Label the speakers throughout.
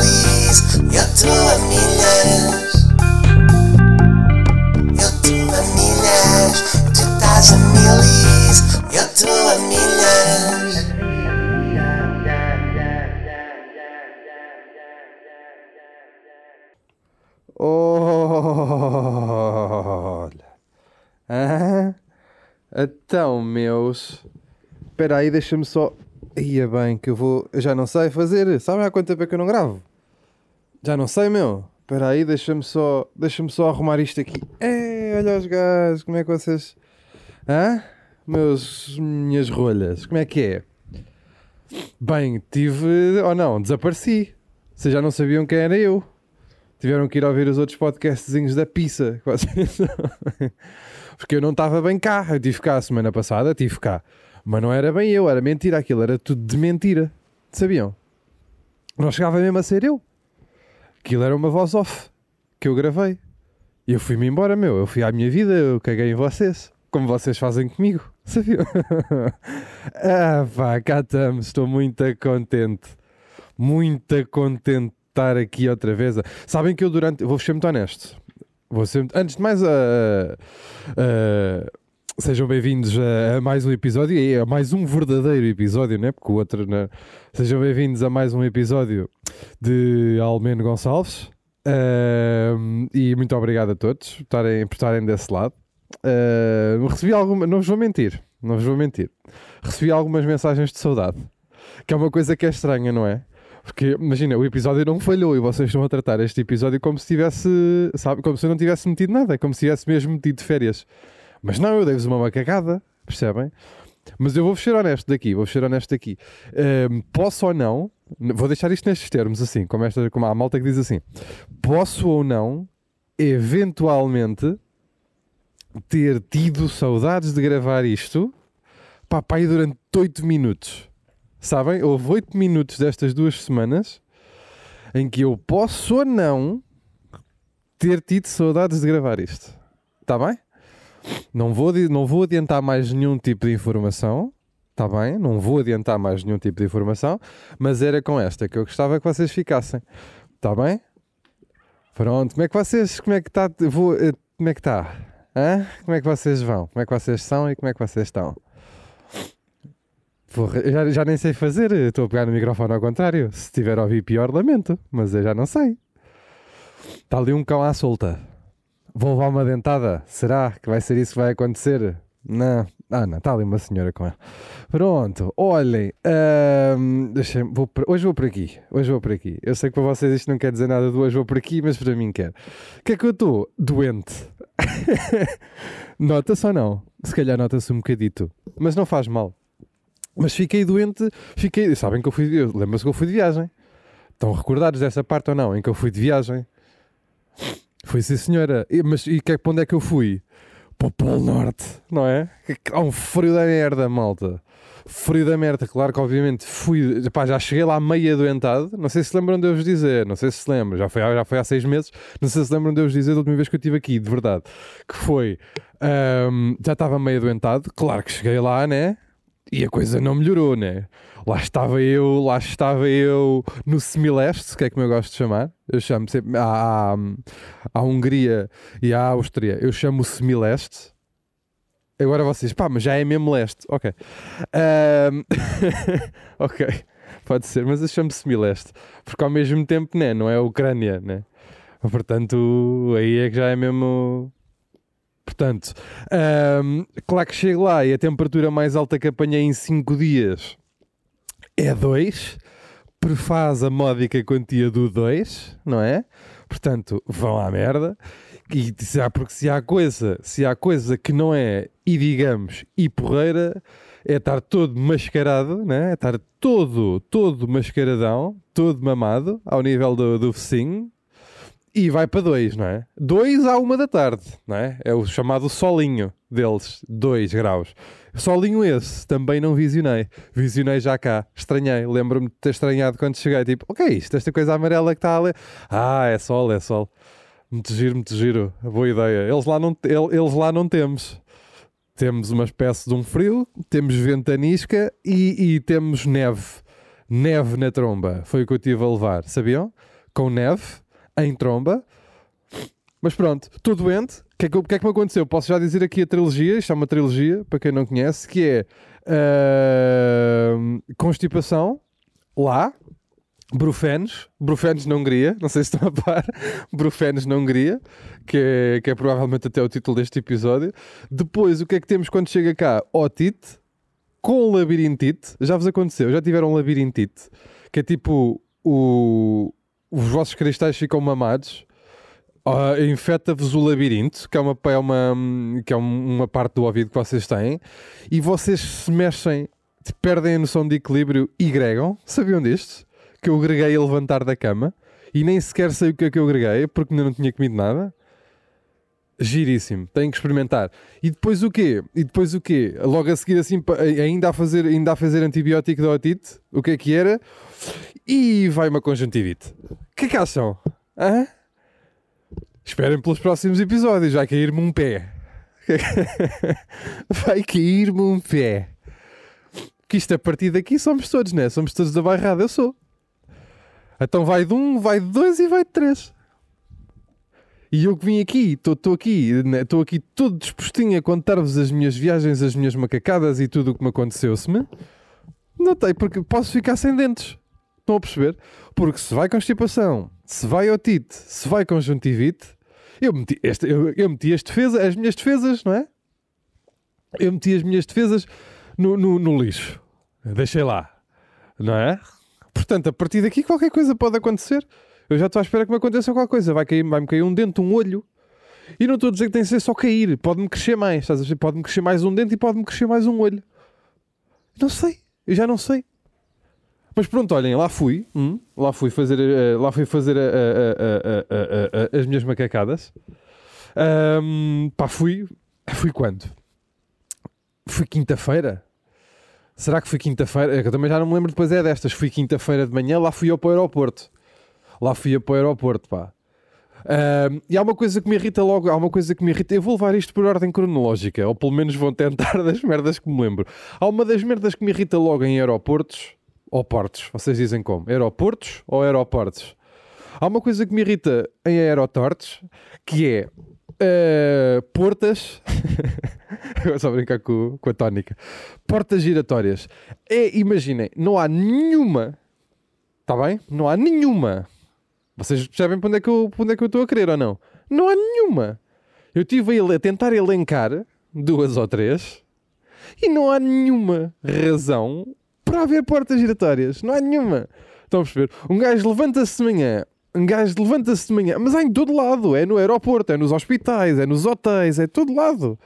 Speaker 1: milis, eu estou a milhas. Eu estou a milhas, tu estás a milis, eu estou a milhas.
Speaker 2: Olha. Ah, então, meus. Espera aí, deixa-me só. Ia bem, que eu vou. Eu já não sei fazer. Sabe há quanto tempo é que eu não gravo? Já não sei, meu. Espera aí, deixa-me só. Deixa-me só arrumar isto aqui. Ei, olha os gajos, como é que vocês. Hã? Meus. Minhas rolhas, como é que é? Bem, tive. Ou não, desapareci. Vocês já não sabiam quem era eu. Tiveram que ir ouvir os outros podcastzinhos da pizza. Porque eu não estava bem cá. Eu tive cá a semana passada, tive cá. Mas não era bem eu, era mentira aquilo, era tudo de mentira. Sabiam? Não chegava mesmo a ser eu. Aquilo era uma voz off que eu gravei. E eu fui-me embora, meu. Eu fui à minha vida, eu caguei em vocês. Como vocês fazem comigo. Sabiam? ah, pá, cá estamos. Estou muito contente. Muito contente de estar aqui outra vez. Sabem que eu durante. Vou ser muito honesto. Vou ser muito- Antes de mais, ah, ah, sejam bem-vindos a, mais um episódio e a mais um verdadeiro episódio, né? Porque o outro. Né? Sejam bem-vindos a mais um episódio de Almeno Gonçalves. Ah, e muito obrigado a todos por estarem, por estarem desse lado. Ah, recebi alguma. Não vos vou mentir. Não vos vou mentir. Recebi algumas mensagens de saudade. Que é uma coisa que é estranha, não é? Porque imagina, o episódio não falhou e vocês estão a tratar este episódio como se tivesse, sabe, como se eu não tivesse metido nada, como se tivesse mesmo metido férias. Mas não, eu dei-vos uma macacada, percebem? Mas eu vou ser honesto daqui, vou ser honesto daqui. Ahm, posso ou não, vou deixar isto nestes termos, assim, como, esta, como há a malta que diz assim: posso ou não, eventualmente, ter tido saudades de gravar isto, aí durante 8 minutos. Sabem? Houve 8 minutos destas duas semanas em que eu posso ou não ter tido saudades de gravar isto. Está bem? Não vou, não vou adiantar mais nenhum tipo de informação. Está bem? Não vou adiantar mais nenhum tipo de informação. Mas era com esta que eu gostava que vocês ficassem. Está bem? Pronto. Como é que vocês... Como é que está... Eh, como é que está? Hã? Como é que vocês vão? Como é que vocês são e como é que vocês estão? Porra, já, já nem sei fazer. eu Estou a pegar no microfone ao contrário. Se estiver a ouvir pior, lamento. Mas eu já não sei. Está ali um cão à solta. Vou levar uma dentada? Será que vai ser isso que vai acontecer? Não. Ah, não. Está ali uma senhora com ela. Pronto. Olhem. deixem- vou por- hoje vou por aqui. Hoje vou por aqui. Eu sei que para vocês isto não quer dizer nada de hoje vou por aqui, mas para mim quer. O que é que eu estou? Doente. Nota-se ou não? Se calhar nota-se um bocadito. Mas não faz mal. Mas fiquei doente, fiquei. Sabem que eu fui. Lembram-se que eu fui de viagem. Estão recordados dessa parte ou não? Em que eu fui de viagem? Foi sim, senhora. E, mas e que, para onde é que eu fui? Para o Polo Norte, não é? Há um frio da merda, malta. Frio da merda, claro que obviamente fui. Pá, já cheguei lá meio adoentado. Não sei se lembram de eu vos dizer, não sei se se lembram, já foi, já foi há seis meses. Não sei se lembram de eu vos dizer da última vez que eu estive aqui, de verdade. Que foi. ahm, já estava meio adoentado, claro que cheguei lá, né? E a coisa não melhorou, né? Lá estava eu, lá estava eu no semileste, que é como eu gosto de chamar. Eu chamo sempre à, à, Hungria e à Áustria, eu chamo o semileste. Agora vocês, pá, mas já é mesmo leste. Ok. Ahm, ok, pode ser, mas eu chamo semileste. Porque ao mesmo tempo, né? Não é a Ucrânia, né? Portanto, aí é que já é mesmo. Portanto, ahm, claro que chego lá e a temperatura mais alta que apanhei em 5 dias é 2, prefaz a módica quantia do 2, não é? Portanto, vão à merda. E se há, porque se há coisa, se há coisa que não é, e digamos, e porreira, é estar todo mascarado, né? é estar todo, todo mascaradão, todo mamado, ao nível do, do focinho, e vai para 2, não é? 2 à uma da tarde, não é? É o chamado solinho deles, 2 graus. Solinho esse, também não visionei. Visionei já cá, estranhei. Lembro-me de ter estranhado quando cheguei, tipo, o que é isto? Esta coisa amarela que está ali. Ah, é sol, é sol. Muito giro, muito giro. Boa ideia. Eles lá não, el- eles lá não temos. Temos uma espécie de um frio, temos ventanisca e, e temos neve. neve na tromba. Foi o que eu tive a levar, sabiam? Com neve, em tromba. Mas pronto, estou doente. O que, é que, que é que me aconteceu? Posso já dizer aqui a trilogia, isto é uma trilogia, para quem não conhece, que é ah, constipação, lá, Brufenes, Brufenes na Hungria, não sei se estão a par, Brufenes na Hungria, que é, que é provavelmente até o título deste episódio. Depois, o que é que temos quando chega cá? Otite, com labirintite. Já vos aconteceu? Já tiveram labirintite? Que é tipo, o, os vossos cristais ficam mamados, ah, infeta-vos o labirinto, que é, uma, é, uma, que é uma parte do ouvido que vocês têm, e vocês se mexem, perdem a noção de equilíbrio e gregam. Sabiam disto? que eu greguei a levantar da cama e nem sequer sei o que é que eu greguei porque ainda não tinha comido nada. Giríssimo, tenho que experimentar. E depois o quê? E depois o quê? Logo a seguir assim, ainda a fazer, ainda a fazer antibiótico de otite, o que é que era? E vai uma conjuntivite. Que que acham? Hã? Esperem pelos próximos episódios, vai cair-me um pé. vai cair-me um pé. Que isto a partir daqui somos todos, né? Somos todos da bairrada, eu sou. Então vai de um, vai de dois e vai de três. E eu que vim aqui, estou aqui, estou né, aqui todo dispostinho a contar-vos as minhas viagens, as minhas macacadas e tudo o que me aconteceu-se-me. Notei, porque posso ficar sem dentes. Estão a perceber? Porque se vai constipação, se vai otite, se vai conjuntivite, eu meti, este, eu, eu meti as defesas, as minhas defesas, não é? Eu meti as minhas defesas no, no, no lixo. Deixei lá, não é? Portanto, a partir daqui qualquer coisa pode acontecer. Eu já estou à espera que me aconteça qualquer coisa. Vai cair, vai-me cair um dente, um olho. E não estou a dizer que tem que ser só cair. Pode-me crescer mais. Pode-me crescer mais um dente e pode-me crescer mais um olho. Não sei. Eu já não sei. Mas pronto, olhem, lá fui. Hum, lá fui fazer, uh, lá fui fazer uh, uh, as minhas macacadas. Um, pá, fui. Fui quando? Fui quinta-feira. Será que foi quinta-feira? Eu também já não me lembro depois é destas. Fui quinta-feira de manhã, lá fui eu para o aeroporto. Lá fui eu para o aeroporto, pá. Uh, e há uma coisa que me irrita logo, há uma coisa que me irrita. Eu vou levar isto por ordem cronológica, ou pelo menos vou tentar das merdas que me lembro. Há uma das merdas que me irrita logo em aeroportos ou portos. Vocês dizem como? Aeroportos ou aeroportos? Há uma coisa que me irrita em aerotortos que é uh, portas. Agora só brincar com, com a tónica. Portas giratórias. É, imaginem, não há nenhuma. Está bem? Não há nenhuma. Vocês percebem para onde é que eu, onde é que eu estou a querer ou não? Não há nenhuma. Eu estive a tentar elencar duas ou três e não há nenhuma razão para haver portas giratórias. Não há nenhuma. Estão a perceber? Um gajo levanta-se de manhã, um gajo levanta-se de manhã, mas há em todo lado. É no aeroporto, é nos hospitais, é nos hotéis, é todo lado.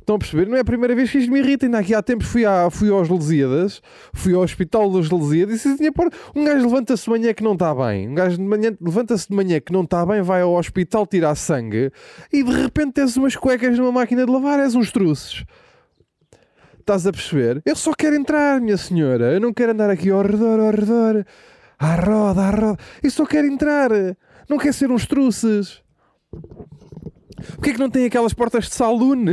Speaker 2: Estão a perceber? Não é a primeira vez que isto me irrita. Ainda aqui há tempos fui, à, fui aos Lusíadas, fui ao hospital dos Lusíadas e tinha por... um gajo levanta-se de manhã que não está bem. Um gajo levanta-se de manhã que não está bem, vai ao hospital tirar sangue e de repente tens umas cuecas numa máquina de lavar, és uns truces. Estás a perceber? Eu só quero entrar, minha senhora. Eu não quero andar aqui ao redor, ao redor, à roda, à roda. Eu só quero entrar. Não quero ser uns truces. Porquê é que não tem aquelas portas de saloon?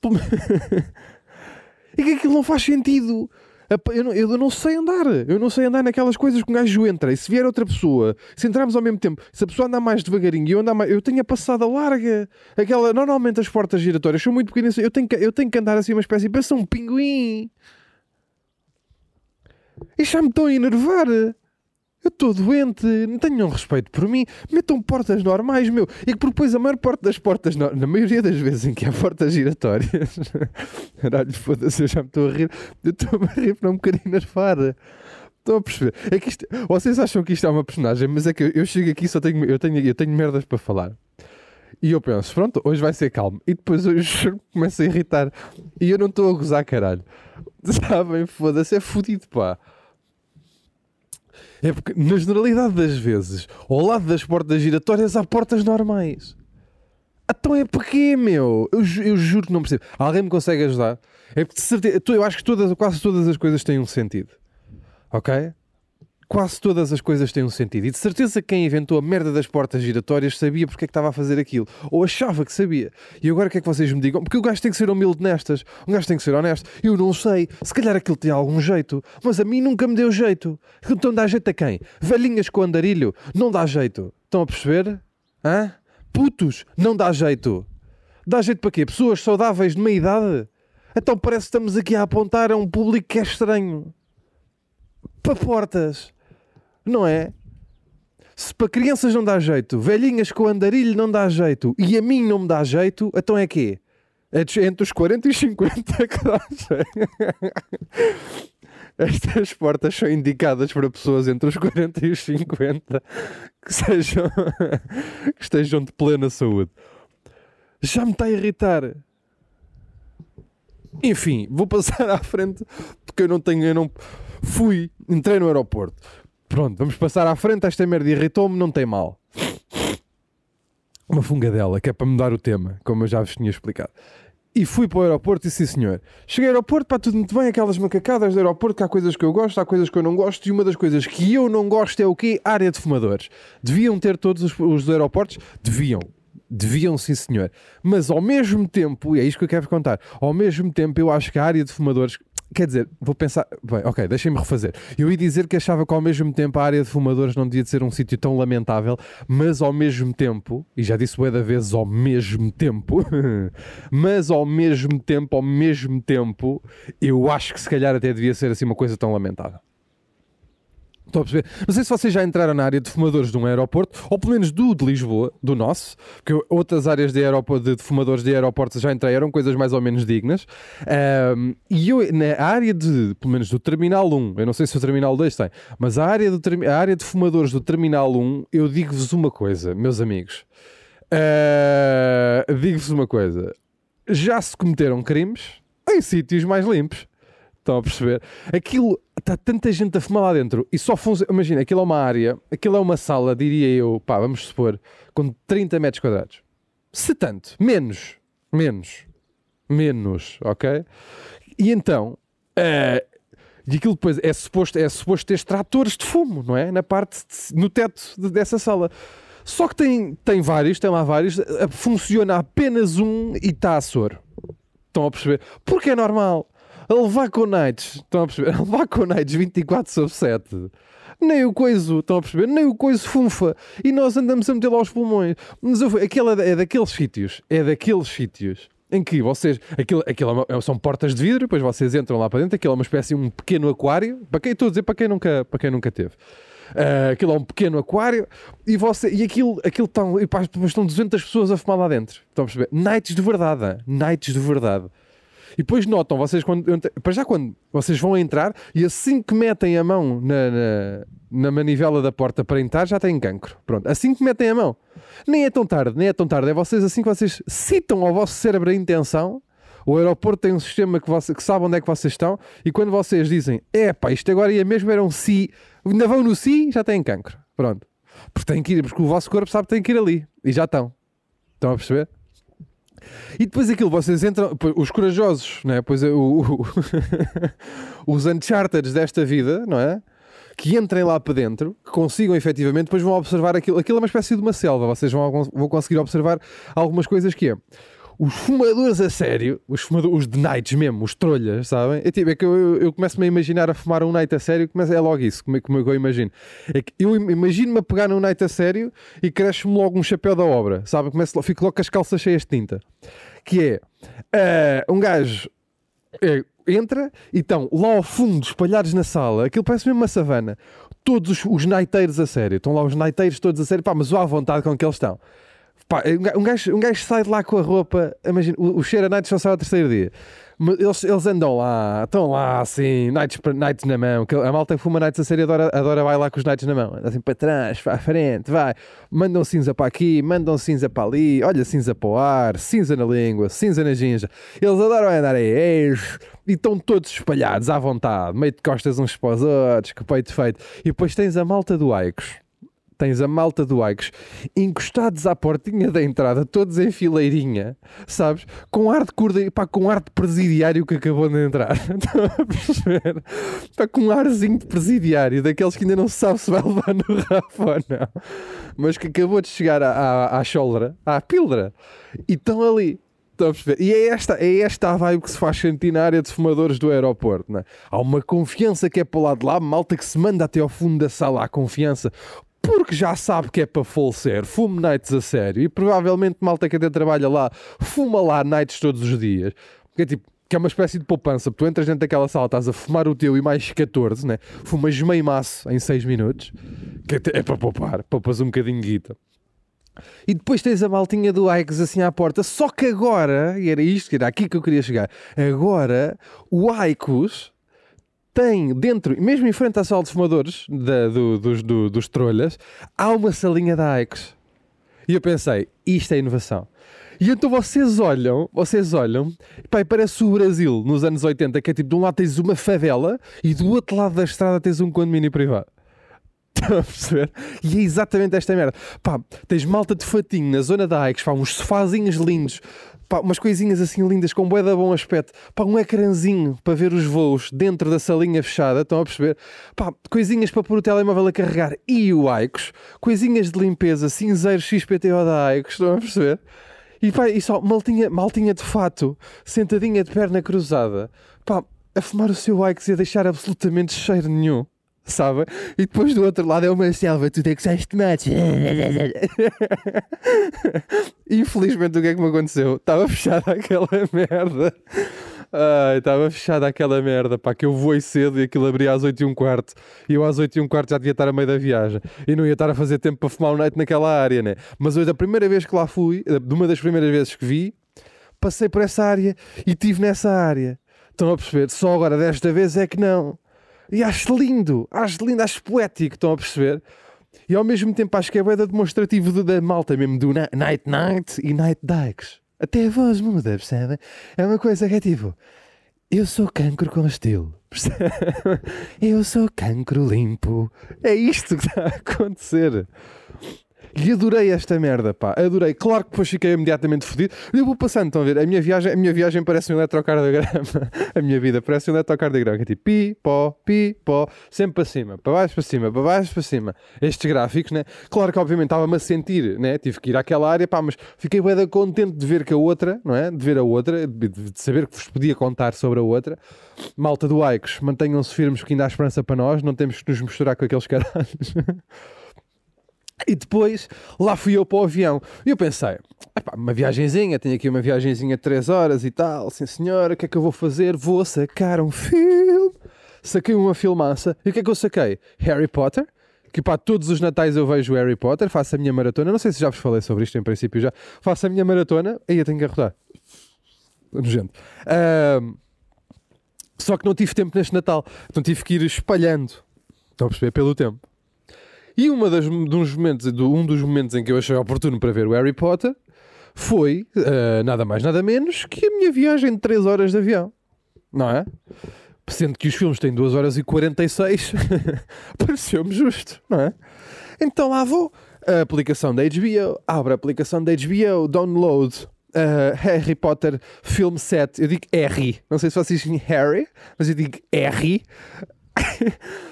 Speaker 2: e que aquilo não faz sentido. Eu não, eu não, sei andar. Eu não sei andar naquelas coisas que um gajo entra. E se vier outra pessoa, se entrarmos ao mesmo tempo, se a pessoa andar mais devagarinho e eu andar mais. Eu tenho a passada larga. Aquela, normalmente as portas giratórias são muito pequenas. Eu tenho que, eu tenho que andar assim uma espécie. Parece um pinguim. E já me estão a enervar. Eu estou doente, não tenham respeito por mim, metam portas normais, meu. E que depois a maior parte das portas, na maioria das vezes em que há portas giratórias, caralho, foda-se, eu já me estou a rir, eu estou a rir para um bocadinho nervar. Estão a perceber? É que isto, vocês acham que isto é uma personagem, mas é que eu, eu chego aqui só tenho, eu tenho, eu tenho merdas para falar. E eu penso, pronto, hoje vai ser calmo. E depois hoje começo a irritar. E eu não estou a gozar, caralho. Sabem, foda-se, é fodido, pá. É porque, na generalidade das vezes, ao lado das portas giratórias há portas normais. Então é porquê, meu? Eu, eu juro que não percebo. Alguém me consegue ajudar? É porque de certeza, eu acho que todas, quase todas as coisas têm um sentido. Ok? Quase todas as coisas têm um sentido. E de certeza quem inventou a merda das portas giratórias sabia porque é que estava a fazer aquilo. Ou achava que sabia. E agora o que é que vocês me digam? Porque o gajo tem que ser humilde nestas. O gajo tem que ser honesto. Eu não sei. Se calhar aquilo tem algum jeito. Mas a mim nunca me deu jeito. Então dá jeito a quem? Velhinhas com andarilho? Não dá jeito. Estão a perceber? Hã? Putos? Não dá jeito. Dá jeito para quê? Pessoas saudáveis de meia idade? Então parece que estamos aqui a apontar a um público que é estranho. Para portas. Não é? Se para crianças não dá jeito, velhinhas com andarilho não dá jeito e a mim não me dá jeito, então é quê? É entre os 40 e os 50 que dá jeito. Estas portas são indicadas para pessoas entre os 40 e os 50 que, sejam, que estejam de plena saúde. Já me está a irritar. Enfim, vou passar à frente porque eu não tenho. Eu não fui, entrei no aeroporto. Pronto, vamos passar à frente. Esta merda irritou-me, não tem mal. Uma fungadela, que é para mudar o tema, como eu já vos tinha explicado. E fui para o aeroporto e sim senhor. Cheguei ao aeroporto, para tudo muito bem, aquelas macacadas do aeroporto, que há coisas que eu gosto, há coisas que eu não gosto, e uma das coisas que eu não gosto é o quê? Área de fumadores. Deviam ter todos os, os aeroportos? Deviam. Deviam, sim senhor. Mas ao mesmo tempo, e é isto que eu quero contar, ao mesmo tempo eu acho que a área de fumadores, quer dizer, vou pensar, bem, ok, deixem-me refazer. Eu ia dizer que achava que ao mesmo tempo a área de fumadores não devia de ser um sítio tão lamentável, mas ao mesmo tempo, e já disse bué da vezes ao mesmo tempo, mas ao mesmo tempo, ao mesmo tempo, eu acho que se calhar até devia ser assim uma coisa tão lamentável. Estou a perceber? Não sei se vocês já entraram na área de fumadores de um aeroporto, ou pelo menos do de Lisboa, do nosso, porque outras áreas de, aeroporto, de, fumadores de aeroportos já entrei, eram coisas mais ou menos dignas. Ahm, e eu, na área de, pelo menos do Terminal 1, eu não sei se o Terminal 2 tem, mas a área, do, a área de fumadores do Terminal 1, eu digo-vos uma coisa, meus amigos. Ah, digo-vos uma coisa. Já se cometeram crimes em sítios mais limpos. Estão a perceber? Aquilo está tanta gente a fumar lá dentro e só funciona. Imagina, aquilo é uma área, aquilo é uma sala, diria eu, pá, vamos supor, com 30 metros quadrados. Se tanto, menos, menos, menos, ok? E então, eh, e aquilo depois é suposto, é suposto ter extratores de fumo, não é? Na parte, de- no teto de- dessa sala. Só que tem, tem vários, tem lá vários, eh, funciona apenas um e está a soro. Estão a perceber? Porque é normal. A levar com nights, estão a perceber? A levar com nights 24 sobre 7. Nem o coiso, estão a perceber? Nem o coiso funfa. E nós andamos a meter lá aos pulmões. Mas eu, aquilo é, é daqueles sítios, é daqueles sítios em que vocês, aquilo, aquilo é uma- são portas de vidro, depois vocês entram lá para dentro, aquilo é uma espécie um pequeno aquário, para quem estou a dizer, para quem nunca, para quem nunca teve. Ah, aquilo é um pequeno aquário e, você, e aquilo, aquilo estão, e pá, estão 200 pessoas a fumar lá dentro. Estão a perceber? Nights de verdade, nights de verdade. E depois notam, vocês quando, para já quando vocês vão entrar e assim que metem a mão na, na, na manivela da porta para entrar já têm cancro. Pronto, assim que metem a mão. Nem é tão tarde, nem é tão tarde. É vocês assim que vocês citam ao vosso cérebro a intenção. O aeroporto tem um sistema que, você, que sabe onde é que vocês estão e quando vocês dizem, é pá, isto agora ia mesmo era um si, ainda vão no si, já têm cancro. Pronto. Porque têm que ir, porque o vosso corpo sabe que tem que ir ali e já estão. Estão a perceber? E depois aquilo, vocês entram, os corajosos, não é? Pois é, o, o- os uncharted desta vida, não é? Que entrem lá para dentro, que consigam efetivamente, depois vão observar aquilo. Aquilo é uma espécie de uma selva, vocês vão, vão conseguir observar algumas coisas que é. Os fumadores a sério, os, fumadores, os de nights mesmo, os trolhas, sabem? É, tipo, é que eu, eu, começo-me a imaginar a fumar um night a sério, começa, é logo isso, como, é- como é eu imagino. É que eu im- imagino-me a pegar num night a sério e cresce-me logo um chapéu da obra, sabem? Começo, fico logo com as calças cheias de tinta. Que é, eh, um gajo é, entra e estão lá ao fundo, espalhados na sala, aquilo parece mesmo uma savana. Todos os, os a sério, estão lá os naiteiros todos a sério, pá, mas à vontade com que eles estão. Pá, um ga- gajo, um gajo sai de lá com a roupa, imagina, o, o cheiro a nights só sai ao terceiro dia. Eles, eles andam lá, estão lá assim, nights, nights na mão. que A malta que fuma nights a sério adora, adora vai lá com os nights na mão. Anda assim para trás, para a frente, vai. Mandam cinza para aqui, mandam cinza para ali, olha cinza para o ar, cinza na língua, cinza na ginja. Eles adoram andar aí, e estão todos espalhados à vontade, meio de costas uns para os outros, o peito feito. E depois tens a malta do Aicos tens a malta do Aikos encostados à portinha da entrada, todos em fileirinha, sabes? Com ar de, curda, pá, com ar de presidiário que acabou de entrar. Estão a perceber? Pá, com um arzinho de presidiário, daqueles que ainda não se sabe se vai levar no Rafa ou não, mas que acabou de chegar à, à, à choldra, à pildra, e estão ali. E é esta, é esta a vibe que se faz sentir na área de fumadores do aeroporto. Não é? Há uma confiança que é para o lado de lá, malta que se manda até ao fundo da sala, a confiança, porque já sabe que é para falecer, fume nights a sério, e provavelmente malta que até trabalha lá, fuma lá nights todos os dias. Porque é tipo, que é uma espécie de poupança, tu entras dentro daquela sala, estás a fumar o teu e mais 14, né? fumas meio maço em 6 minutos, que é, para poupar, poupas um bocadinho de guita. E depois tens a maltinha do Aikos assim à porta. Só que agora, e era isto, era aqui que eu queria chegar. Agora, o Aikos tem dentro, mesmo em frente à sala de fumadores da, do, dos, do, dos trolhas, há uma salinha da Aikos. E eu pensei, isto é inovação. E então vocês olham, vocês olham, pai, parece o Brasil nos anos 80, que é tipo, de um lado tens uma favela e do outro lado da estrada tens um condomínio privado. Estão a perceber? E é exatamente esta merda. Pá, tens malta de fatinho na zona da Aikos, pá, uns sofazinhos lindos, pá, umas coisinhas assim lindas com bué de bom aspecto, pá, um ecrãzinho para ver os voos dentro da salinha fechada, estão a perceber? Pá, coisinhas para pôr o telemóvel a carregar e o Aikos, coisinhas de limpeza, cinzeiro XPTO da Aikos, estão a perceber? E pá, e só maltinha, maltinha de fato, sentadinha de perna cruzada, pá, a fumar o seu Aikos e a deixar absolutamente cheiro nenhum sabe? E depois do outro lado é uma selva, tu é que sais tomates. Infelizmente, o que é que me aconteceu? Estava fechada aquela merda. Estava fechada aquela merda, pá, que eu voei cedo e aquilo abria às 8 e um quarto. E eu às 8 e um quarto já devia estar a meio da viagem. E não ia estar a fazer tempo para fumar um night naquela área, né? Mas hoje, a primeira vez que lá fui, de uma das primeiras vezes que vi, passei por essa área e estive nessa área. Estão a perceber? Só agora, desta vez, é que não. E acho lindo, acho lindo, acho poético, estão a perceber? E ao mesmo tempo acho que é bem demonstrativo da malta mesmo, do Night Night e Night Dykes. Até a voz muda, percebem? É uma coisa que é tipo, eu sou cancro com estilo, percebe? Eu sou cancro limpo. É isto que está a acontecer. E adorei esta merda, pá. Adorei. Claro que depois fiquei imediatamente fodido. Eu vou passando, estão a ver? A minha viagem, a minha viagem parece um eletrocardiograma. A minha vida parece um eletrocardiograma. Que é tipo pi, pó, pi, pó. Sempre para cima. Para baixo, para cima. Para baixo, para cima. Estes gráficos, né? Claro que obviamente estava-me a sentir, né? Tive que ir àquela área, pá. Mas fiquei bem contente de ver que a outra, não é? De ver a outra. De, saber que vos podia contar sobre a outra. Malta do Aikos, mantenham-se firmes que ainda há esperança para nós. Não temos que nos misturar com aqueles caralhos. E depois lá fui eu para o avião. E eu pensei, uma viagenzinha, tenho aqui uma viagenzinha de 3 horas e tal, sim senhora, o que é que eu vou fazer? Vou sacar um filme. Saquei uma filmaça. E o que é que eu saquei? Harry Potter. Que para todos os natais eu vejo Harry Potter, faço a minha maratona. Não sei se já vos falei sobre isto em princípio já. Faço a minha maratona. Aí eu tenho que arrotar. Nojento. Só que não tive tempo neste Natal. Então tive que ir espalhando. Estão a perceber? Pelo tempo. E uma das, dos momentos, um dos momentos em que eu achei oportuno para ver o Harry Potter foi uh, nada mais, nada menos que a minha viagem de 3 horas de avião. Não é? Sendo que os filmes têm 2 horas e 46, pareceu-me justo, não é? Então lá vou. A aplicação da HBO, abre a aplicação da HBO, download uh, Harry Potter Film Set. Eu digo R. Não sei se vocês dizem Harry, mas eu digo R.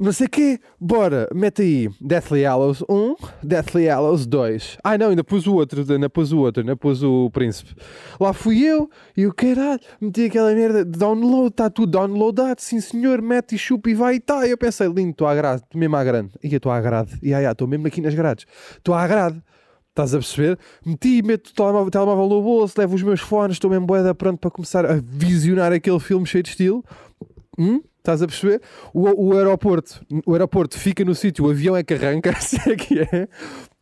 Speaker 2: não sei quê, bora, mete aí Deathly Hallows 1, Deathly Hallows 2. Ai não, ainda pus o outro, ainda pus o outro, ainda pus o príncipe. Lá fui eu e o caralho, meti aquela merda download, está tudo downloadado, sim senhor, mete e chupa e vai e tá. Eu pensei, lindo, estou à grade, mesmo à grande. E eu estou à grade, e ai, estou mesmo aqui nas grades, estou à grade. Estás a perceber? Meti, meto o telemóvel, telemóvel no bolso, levo os meus fones, estou mesmo boeda pronto para começar a visionar aquele filme cheio de estilo. Hum? Estás a perceber? O, o aeroporto, o aeroporto fica no sítio, o avião é que arranca, assim é que é.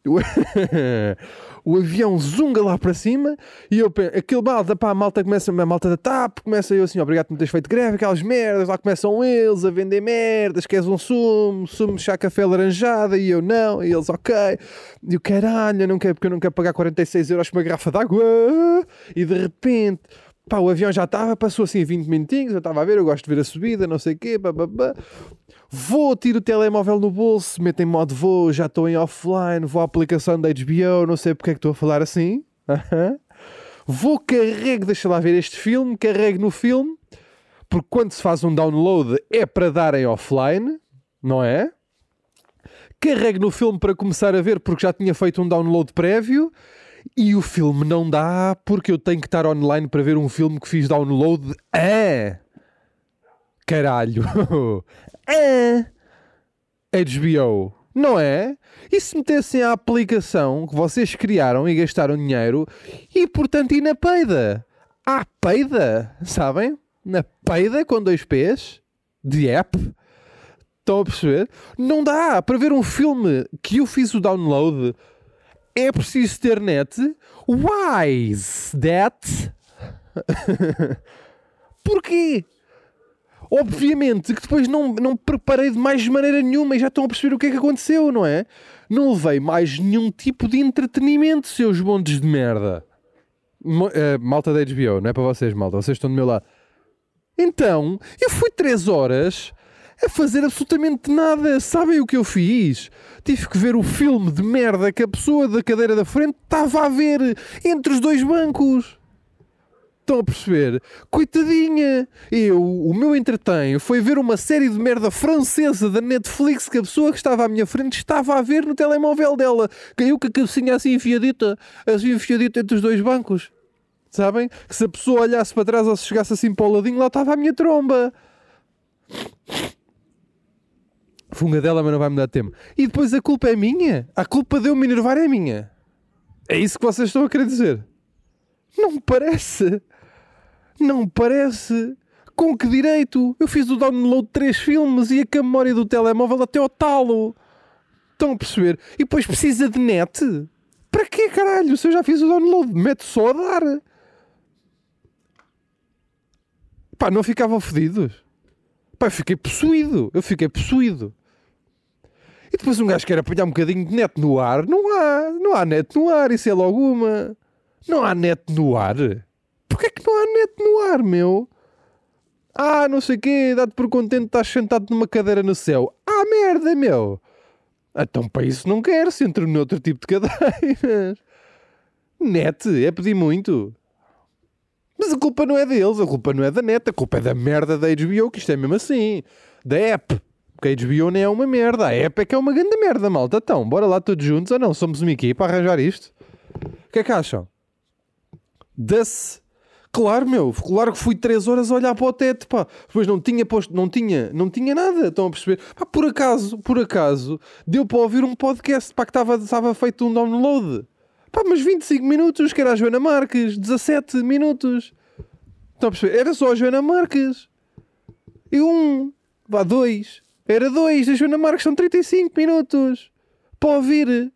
Speaker 2: O, o avião zunga lá para cima e eu penso, aquele malta, pá, a malta começa, a malta da TAP, começa eu assim, obrigado por me teres feito greve, aquelas merdas, lá começam eles a vender merdas, queres um sumo, sumo chá café laranjada e eu não, e eles ok, e o caralho, eu não quero porque eu não quero pagar 46 euros por uma garrafa de água e de repente Pá, o avião já estava, passou assim 20 minutinhos, eu estava a ver, eu gosto de ver a subida, não sei o quê. Vou, tiro o telemóvel no bolso, meto em modo voo, já estou em offline, vou à aplicação da HBO, não sei porque é que estou a falar assim. Vou, carrego, deixa lá ver este filme, carrego no filme, porque quando se faz um download é para dar em offline, não é? Carrego no filme para começar a ver, porque já tinha feito um download prévio, e o filme não dá porque eu tenho que estar online para ver um filme que fiz download. Ah! Caralho! Ah! HBO, não é? E se metessem a aplicação que vocês criaram e gastaram dinheiro e, portanto, ir na peida? À peida, sabem? Na peida com dois P's de app. Estão a perceber? Não dá para ver um filme que eu fiz o download. É preciso ter net. Why is that? Porquê? Obviamente que depois não, não preparei de mais maneira nenhuma e já estão a perceber o que é que aconteceu, não é? Não levei mais nenhum tipo de entretenimento, seus bondes de merda. Eh, malta da HBO, não é para vocês, malta, vocês estão do meu lado. Então, eu fui 3 horas a fazer absolutamente nada. Sabem o que eu fiz? Tive que ver o filme de merda que a pessoa da cadeira da frente estava a ver entre os dois bancos. Estão a perceber? Coitadinha! Eu, o meu entretenho foi ver uma série de merda francesa da Netflix que a pessoa que estava à minha frente estava a ver no telemóvel dela. Caiu com a cabecinha assim enfiadita, assim enfiadita entre os dois bancos. Sabem? Que se a pessoa olhasse para trás ou se chegasse assim para o ladinho, lá estava a minha tromba. Funga dela, mas não vai me dar tempo. E depois a culpa é minha? A culpa de eu me enervar é minha? É isso que vocês estão a querer dizer? Não parece. Não parece. Com que direito? Eu fiz o download de três filmes e a memória do telemóvel até ao talo. Estão a perceber? E depois precisa de net? Para quê, caralho? Se eu já fiz o download, mete só a dar. Pá, não ficavam fedidos? Pá, eu fiquei possuído. Eu fiquei possuído. Depois um gajo quer apanhar um bocadinho de net no ar. Não há. Não há net no ar. Isso é logo uma. Não há net no ar? Porquê que não há net no ar, meu? Ah, não sei o quê, dá-te por contente, estás sentado numa cadeira no céu. Ah, merda, meu! Então para isso não quero, se entro noutro tipo de cadeiras. Net, é pedir muito. Mas a culpa não é deles, a culpa não é da net, a culpa é da merda da HBO, que isto é mesmo assim. Da app. Porque a HBO nem é uma merda, a app é uma grande merda, malta. Então, bora lá todos juntos ou não? Somos uma equipa a arranjar isto? O que é que acham? Da-se. Claro, meu, claro que fui 3 horas a olhar para o teto, pá. Depois não tinha posto, não tinha, não tinha nada, estão a perceber? Pá, por acaso, por acaso, deu para ouvir um podcast, pá, que estava, estava feito um download. Pá, mas 25 minutos, que era a Joana Marques, 17 minutos. Estão a perceber? Era só a Joana Marques. E um, vá, dois. Era dois, a Joana Marques são 35 minutos. Para ouvir.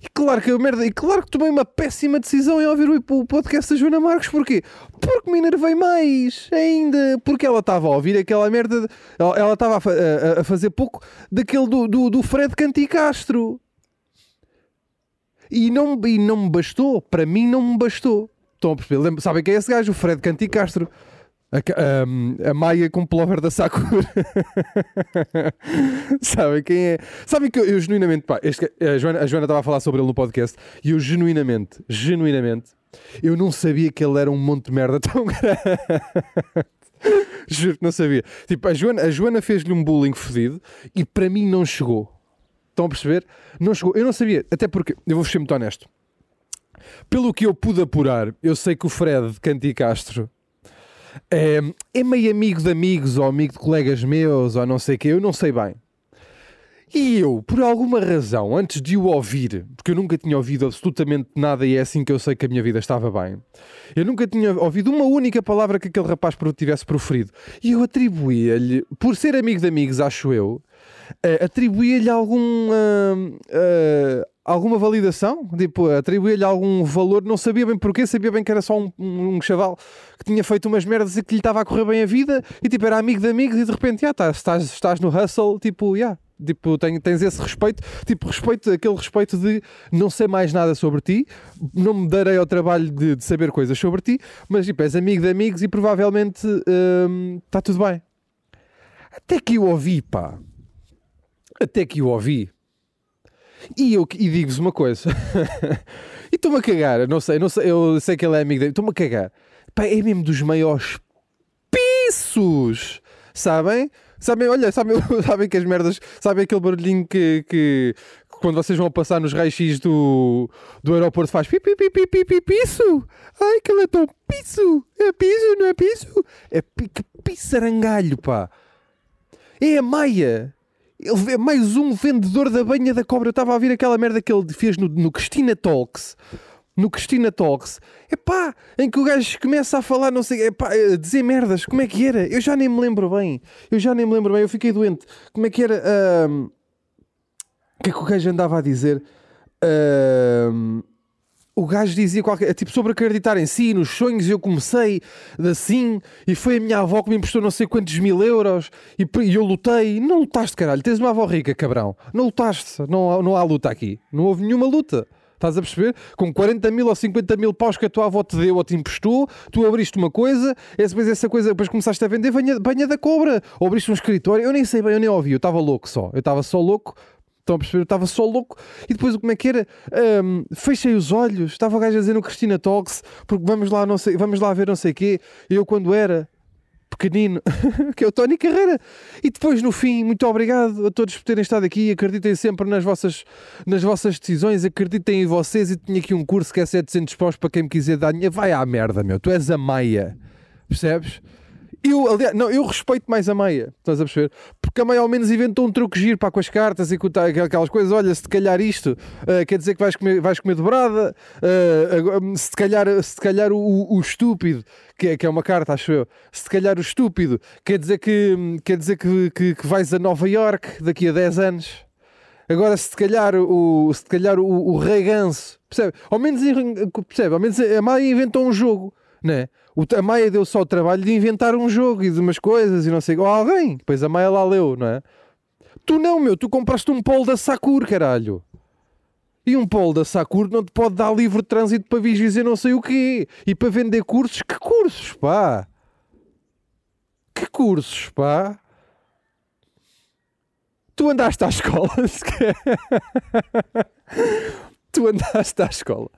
Speaker 2: E claro que a merda, e claro que tomei uma péssima decisão em ouvir o, podcast da Joana Marques, porquê? Porque me enervei mais ainda, porque ela estava a ouvir aquela merda, de- ela estava a, a- a fazer pouco daquele do, do, do Fred Canticastro. E não, e não me bastou, para mim não me bastou. Estão a perceber? Sabem quem é esse gajo? O Fred Canticastro. A, ahm, a Maia com plover da Sakura. Sabem quem é? Sabem que eu, eu genuinamente, pá, este a Joana a Joana estava a falar sobre ele no podcast e eu genuinamente, genuinamente, eu não sabia que ele era um monte de merda tão grande. Juro que não sabia. Tipo, a Joana, a Joana fez-lhe um bullying fodido e para mim não chegou. Estão a perceber? Não chegou. Eu não sabia. Até porque, eu vou ser muito honesto. Pelo que eu pude apurar, eu sei que o Fred Canti Castro é, meio amigo de amigos ou amigo de colegas meus ou não sei o que, eu não sei bem. E eu, por alguma razão, antes de o ouvir, porque eu nunca tinha ouvido absolutamente nada e é assim que eu sei que a minha vida estava bem, eu nunca tinha ouvido uma única palavra que aquele rapaz tivesse proferido. E eu atribuía-lhe, por ser amigo de amigos, acho eu, eh, atribuía-lhe algum. ah, ah, alguma validação, tipo, atribuía-lhe algum valor, não sabia bem porquê, sabia bem que era só um, um, um chaval que tinha feito umas merdas e que lhe estava a correr bem a vida e tipo, era amigo de amigos e de repente, já, estás, estás, estás no hustle, tipo, já, Tipo, ten- tens esse respeito, tipo, respeito, aquele respeito de não sei mais nada sobre ti, não me darei ao trabalho de, de saber coisas sobre ti, mas tipo, és amigo de amigos e provavelmente está tudo bem. Até que eu ouvi, pá. Até que eu ouvi. E eu e digo-vos uma coisa. e estou-me a cagar. Não sei, não sei, eu sei que ele é amigo dele. Estou-me a cagar. Pá, é mesmo dos maiores pissos. Sabem? Sabem, olha, sabem, sabem que as merdas. Sabem aquele barulhinho que, que quando vocês vão passar nos raios-x do, do aeroporto faz pi, pi, pi, pi, pi, pi, pisso. Ai, que é tão pisso. É pisso, não é pisso? É pi, que pissarangalho, pá. É a Maia. Ele é mais um vendedor da banha da cobra. Eu estava a ouvir aquela merda que ele fez no, no Cristina Talks. No Cristina Talks. Epá, em que o gajo começa a falar, não sei, epá, a dizer merdas. Como é que era? Eu já nem me lembro bem. Eu já nem me lembro bem. Eu fiquei doente. Como é que era? O que é que o gajo andava a dizer? Ahm, o gajo dizia qualquer tipo sobre acreditar em si, nos sonhos. Eu comecei assim e foi a minha avó que me emprestou não sei quantos mil euros e, e eu lutei. Não lutaste, caralho. Tens uma avó rica, cabrão. Não lutaste. Não, não há luta aqui. Não houve nenhuma luta. Estás a perceber? Com 40 mil ou 50 mil paus que a tua avó te deu ou te emprestou, tu abriste uma coisa, depois essa coisa, depois começaste a vender banha, banha da cobra, ou abriste um escritório. Eu nem sei bem, eu nem ouvi, eu estava louco só. Eu estava só louco Estão a perceber? Eu estava só louco. E depois, como é que era? Ahm, fechei os olhos. Estava o gajo a dizer no Cristina Talks, porque vamos lá, não sei, vamos lá ver não sei o quê. Eu, quando era pequenino, que é o Tony Carreira. E depois, no fim, muito obrigado a todos por terem estado aqui. Acreditem sempre nas vossas, nas vossas decisões. Acreditem em vocês. E tinha aqui um curso que é 700 paus para quem me quiser dar. Vai à merda, meu. Tu és a Maia. Percebes? Eu, aliás, não, eu respeito mais a Meia, estás a perceber? Porque a Meia ao menos inventou um truque giro para com as cartas e com aquelas coisas. Olha, se te calhar isto ah, quer dizer que vais comer, vais comer dobrada, agora, se te calhar, se calhar o, o- estúpido, que é, que é uma carta, acho eu, se te calhar o estúpido quer dizer que, quer dizer que, que, que vais a Nova York daqui a 10 anos. Agora, se calhar o, se calhar o, o Rei Ganso, percebe? Ao menos, percebe? Ao menos a Maia inventou um jogo, né? O, a Maia deu só o trabalho de inventar um jogo e de umas coisas e não sei, ou alguém, depois a Maia lá leu, não é? Tu não, meu, tu compraste um polo da Sakur, caralho. E um polo da Sakur não te pode dar livre de trânsito para vir dizer não sei o quê. E para vender cursos, que cursos, pá? Que cursos, pá? Tu andaste à escola, sequer. tu andaste à escola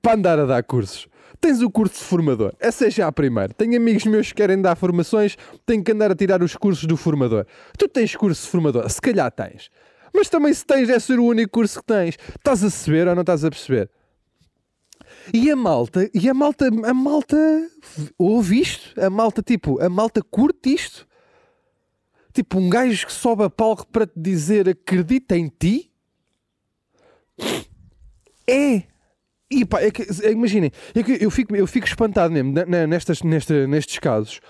Speaker 2: para andar a dar cursos. Tens o curso de formador. Essa é já a primeira. Tenho amigos meus que querem dar formações, tenho que andar a tirar os cursos do formador. Tu tens curso de formador? Se calhar tens. Mas também se tens, é ser o único curso que tens. Estás a perceber ou não estás a perceber? E a malta, e a malta, a malta ouve isto? A malta, tipo, a malta curte isto? Tipo, um gajo que sobe a palco para te dizer acredita em ti? É. E pá, é que, é, imaginem, é que eu, fico, eu fico espantado mesmo nestas, nesta- nestes casos,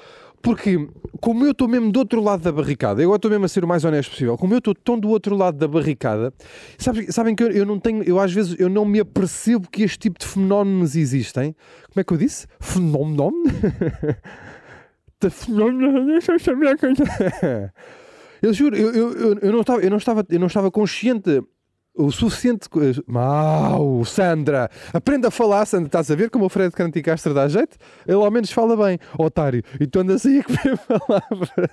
Speaker 2: porque como eu estou mesmo do outro lado da barricada, eu estou mesmo a ser o mais honesto possível, como eu estou tão do outro lado da barricada, sabes, sabem que eu, eu não tenho, eu às vezes eu não me apercebo que este tipo de fenómenos existem. Como é que eu disse? Fenómeno? Eu juro, eu, eu, eu não estava, eu, não estava, eu não estava consciente o suficiente. Mau, Sandra! Aprenda a falar, Sandra. Estás a ver como o Fred Canticastro dá jeito? Ele ao menos fala bem, otário. E tu andas aí a comer palavra.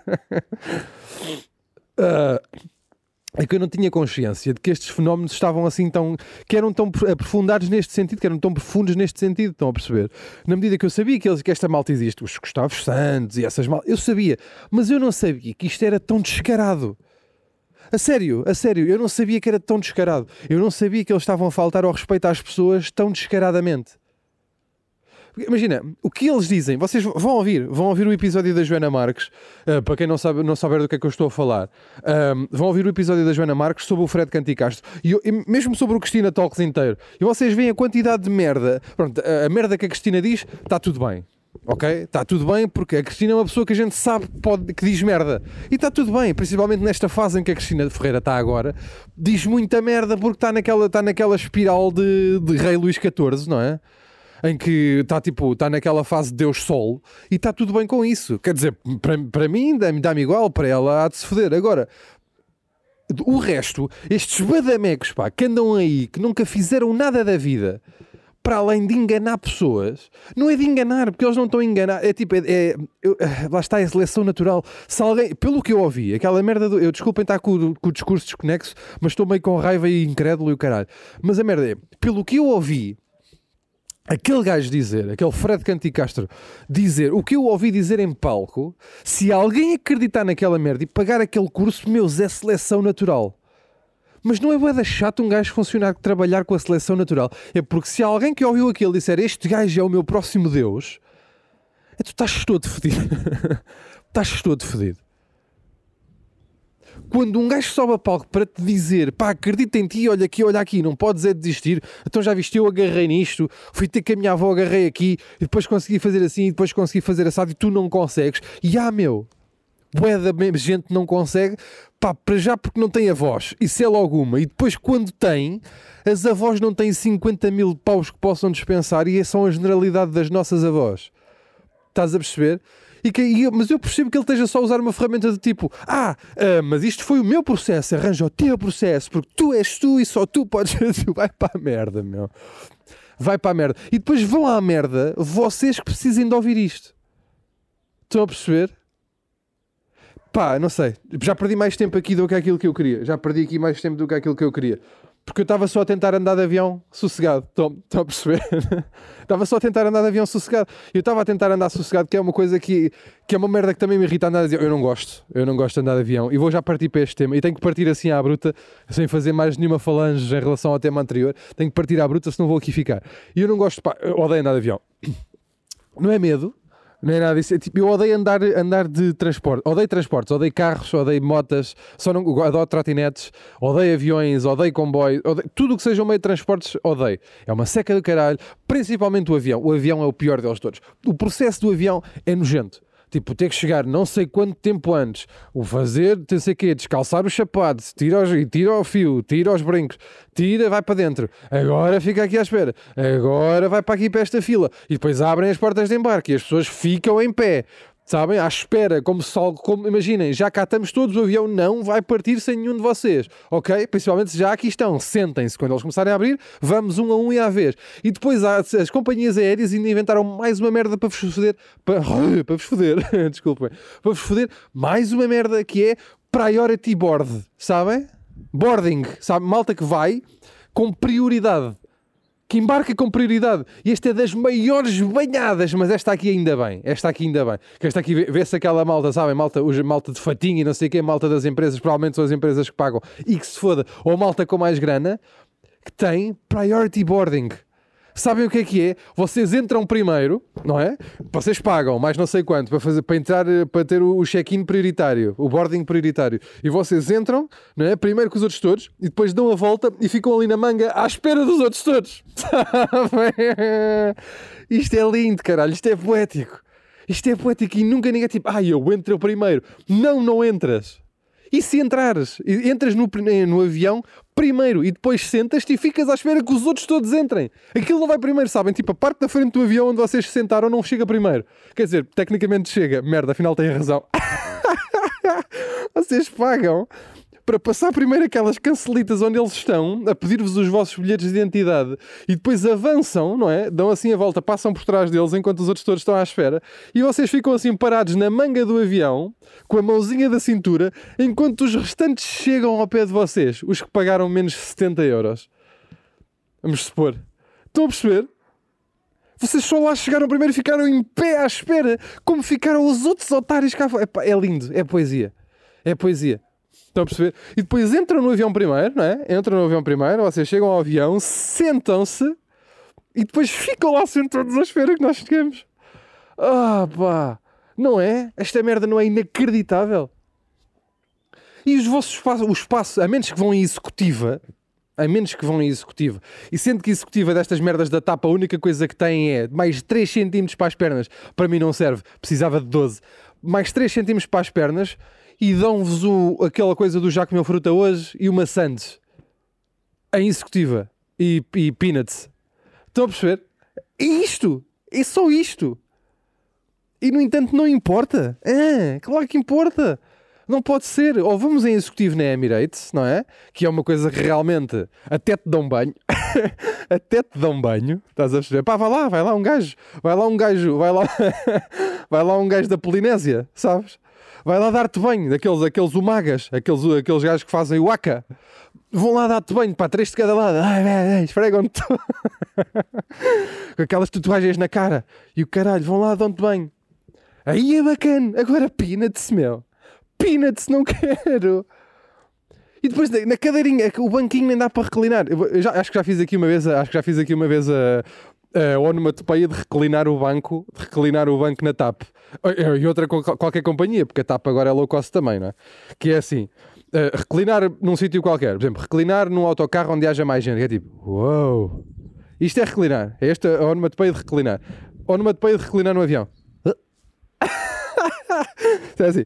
Speaker 2: Ah, é que eu não tinha consciência de que estes fenómenos estavam assim tão. que eram tão aprofundados neste sentido, que eram tão profundos neste sentido, estão a perceber? Na medida que eu sabia que, eles, que esta malta existe, os Gustavos Santos e essas maltas, eu sabia, mas eu não sabia que isto era tão descarado. A sério, a sério, eu não sabia que era tão descarado. Eu não sabia que eles estavam a faltar ao respeito às pessoas tão descaradamente. Imagina, o que eles dizem, vocês vão ouvir, vão ouvir o episódio da Joana Marques, ah, para quem não, sabe, não souber do que é que eu estou a falar, vão ouvir o episódio da Joana Marques sobre o Fred Canticastro, e, e mesmo sobre o Cristina Talks inteiro, e vocês veem a quantidade de merda, pronto, a, a merda que a Cristina diz, está tudo bem. Ok? Está tudo bem porque a Cristina é uma pessoa que a gente sabe que, pode, que diz merda. E está tudo bem, principalmente nesta fase em que a Cristina Ferreira está agora. Diz muita merda porque está naquela, está naquela espiral de, de Rei Luís XIV, não é? Em que está tipo, está naquela fase de Deus Sol e está tudo bem com isso. Quer dizer, para, para mim dá-me dá igual, para ela há de se foder. Agora, o resto, estes badamecos, pá, que andam aí, que nunca fizeram nada da vida, para além de enganar pessoas, não é de enganar, porque eles não estão a enganar. É tipo, é, é- eu- lá está a seleção natural. Se alguém, pelo que eu ouvi, aquela merda do. Eu desculpem estar com, com o discurso desconexo, mas estou meio com raiva e incrédulo e o caralho. Mas a merda é, pelo que eu ouvi, aquele gajo dizer, aquele Fred Canticastro dizer o que eu ouvi dizer em palco, se alguém acreditar naquela merda e pagar aquele curso, meus, é seleção natural. Mas não é boeda chato um gajo funcionar, trabalhar com a seleção natural. É porque se alguém que ouviu aquilo disser este gajo é o meu próximo Deus, é tu estás todo fedido. estás todo fedido. Quando um gajo sobe a palco para te dizer pá, acredita em ti, olha aqui, olha aqui, não podes é desistir. Então já viste, eu agarrei nisto, fui ter que a minha avó agarrei aqui, e depois consegui fazer assim, e depois consegui fazer assado, e tu não consegues. E ah, meu, bué da gente não consegue, pá, para já porque não tem avós, isso é logo uma, e depois quando tem, as avós não têm 50 mil paus que possam dispensar, e são a generalidade das nossas avós. Estás a perceber? E que, e mas eu percebo que ele esteja só a usar uma ferramenta de tipo: Ah, ah, mas isto foi o meu processo, arranja o teu processo, porque tu és tu e só tu podes. Tu vai para a merda, meu. Vai para a merda. E depois vão à merda vocês que precisem de ouvir isto. Estão a perceber? Pá, não sei. Já perdi mais tempo aqui do que aquilo que eu queria. Já perdi aqui mais tempo do que aquilo que eu queria. Porque eu estava só a tentar andar de avião sossegado. Estão a perceber? Estava só a tentar andar de avião sossegado. Eu estava a tentar andar sossegado, que é uma coisa que, que é uma merda que também me irrita andar de avião. Eu não gosto. Eu não gosto de andar de avião. E vou já partir para este tema. E tenho que partir assim à bruta, sem fazer mais nenhuma falange em relação ao tema anterior. Tenho que partir à bruta, senão vou aqui ficar. E eu não gosto, pá, eu odeio andar de avião. Não é medo, não é nada disso. É tipo, eu odeio andar, andar de transporte. Odeio transportes, odeio carros, odeio motas, só não, adoro trotinetes, odeio aviões, odeio comboio, odeio, tudo o que seja um meio de transportes, odeio. É uma seca do caralho, principalmente o avião. O avião é o pior deles todos. O processo do avião é nojento. Tipo, ter que chegar não sei quanto tempo antes, o fazer, não sei o quê, descalçar os sapatos, tira, os, tira o fio, tira os brincos, tira, vai para dentro. Agora fica aqui à espera. Agora vai para aqui para esta fila. E depois abrem as portas de embarque e as pessoas ficam em pé. Sabem? À espera, como algo, como, imaginem, já cá estamos todos, o avião não vai partir sem nenhum de vocês, ok? Principalmente se já aqui estão, sentem-se, quando eles começarem a abrir, vamos um a um e à vez. E depois há, as companhias aéreas ainda inventaram mais uma merda para vos foder, para, para vos foder, desculpem, para vos foder, mais uma merda que é priority board, sabem? Boarding, sabe? Malta que vai com prioridade que embarca com prioridade. E esta é das maiores banhadas, mas esta aqui ainda bem. Esta aqui ainda bem. Que esta aqui vê- vê-se aquela malta, sabem? Malta, os, malta de fatinho e não sei o quê, malta das empresas, provavelmente são as empresas que pagam e que se foda. Ou malta com mais grana que tem priority boarding. Sabem o que é que é? Vocês entram primeiro, não é? Vocês pagam mais não sei quanto para, fazer, para entrar, eh, para ter o check-in prioritário, o boarding prioritário. E vocês entram, não é? Primeiro com os outros todos e depois dão a volta e ficam ali na manga à espera dos outros todos. Isto é lindo, caralho. Isto é poético. Isto é poético e nunca ninguém tipo, ah, eu entro primeiro. Não, não entras. E se entrares? Entras no, no avião primeiro e depois sentas-te e ficas à espera que os outros todos entrem. Aquilo não vai primeiro, sabem? Tipo, a parte da frente do avião onde vocês se sentaram não chega primeiro. Quer dizer, tecnicamente chega. Merda, afinal tem razão. vocês pagam para passar primeiro aquelas cancelitas onde eles estão a pedir-vos os vossos bilhetes de identidade e depois avançam, não é? Dão assim a volta, passam por trás deles enquanto os outros todos estão à espera e vocês ficam assim parados na manga do avião com a mãozinha da cintura enquanto os restantes chegam ao pé de vocês, os que pagaram menos de 70 euros. Vamos supor. Estão a perceber? Vocês só lá chegaram primeiro e ficaram em pé à espera, como ficaram os outros otários cá fora. É lindo, é poesia. É poesia. Estão a perceber? E depois entram no avião primeiro, não é? Entram no avião primeiro, vocês chegam ao avião, sentam-se e depois ficam lá sentados à espera que nós cheguemos. Ah, pá! Não é? Esta merda não é inacreditável. E os vossos espaços, o espaço, a menos que vão em executiva, a menos que vão em executiva, e sendo que executiva destas merdas da tapa, a única coisa que tem é mais 3 cm para as pernas, para mim não serve, precisava de 12, mais 3 cm para as pernas e dão-vos aquela coisa do já comeu fruta hoje e uma sandes em executiva e, e peanuts. Estão a perceber? É isto! É só isto! E no entanto não importa. Ah, claro que importa. Não pode ser. Ou vamos em executivo na Emirates, não é? Que é uma coisa que realmente até te dão banho. até te dão banho. Estás a perceber? Pá, vai lá, vai lá um gajo. Vai lá um gajo. Vai lá, vai lá um gajo da Polinésia, sabes? Vai lá dar-te banho. Daqueles, aqueles umagas. Aqueles, aqueles gajos que fazem o aka. Vão lá dar-te banho, pá, três de cada lado. Ai, ai, esfregam-te. Com aquelas tatuagens na cara. E o caralho, vão lá, dão-te banho. Aí é bacana. Agora pina-te-se, meu. Pina-te-se, não quero. E depois na cadeirinha, o banquinho nem dá para reclinar. Eu já, acho que já fiz aqui uma vez, acho que já fiz aqui uma vez a, a onomatopeia de reclinar o banco, de reclinar o banco na TAP. E outra qualquer companhia, porque a TAP agora é low cost também, não é? Que é assim, uh, reclinar num sítio qualquer, por exemplo, reclinar num autocarro onde haja mais gente, é tipo, uou, isto é reclinar, é esta a onomatopeia de reclinar. Onomatopeia de reclinar no avião. é assim,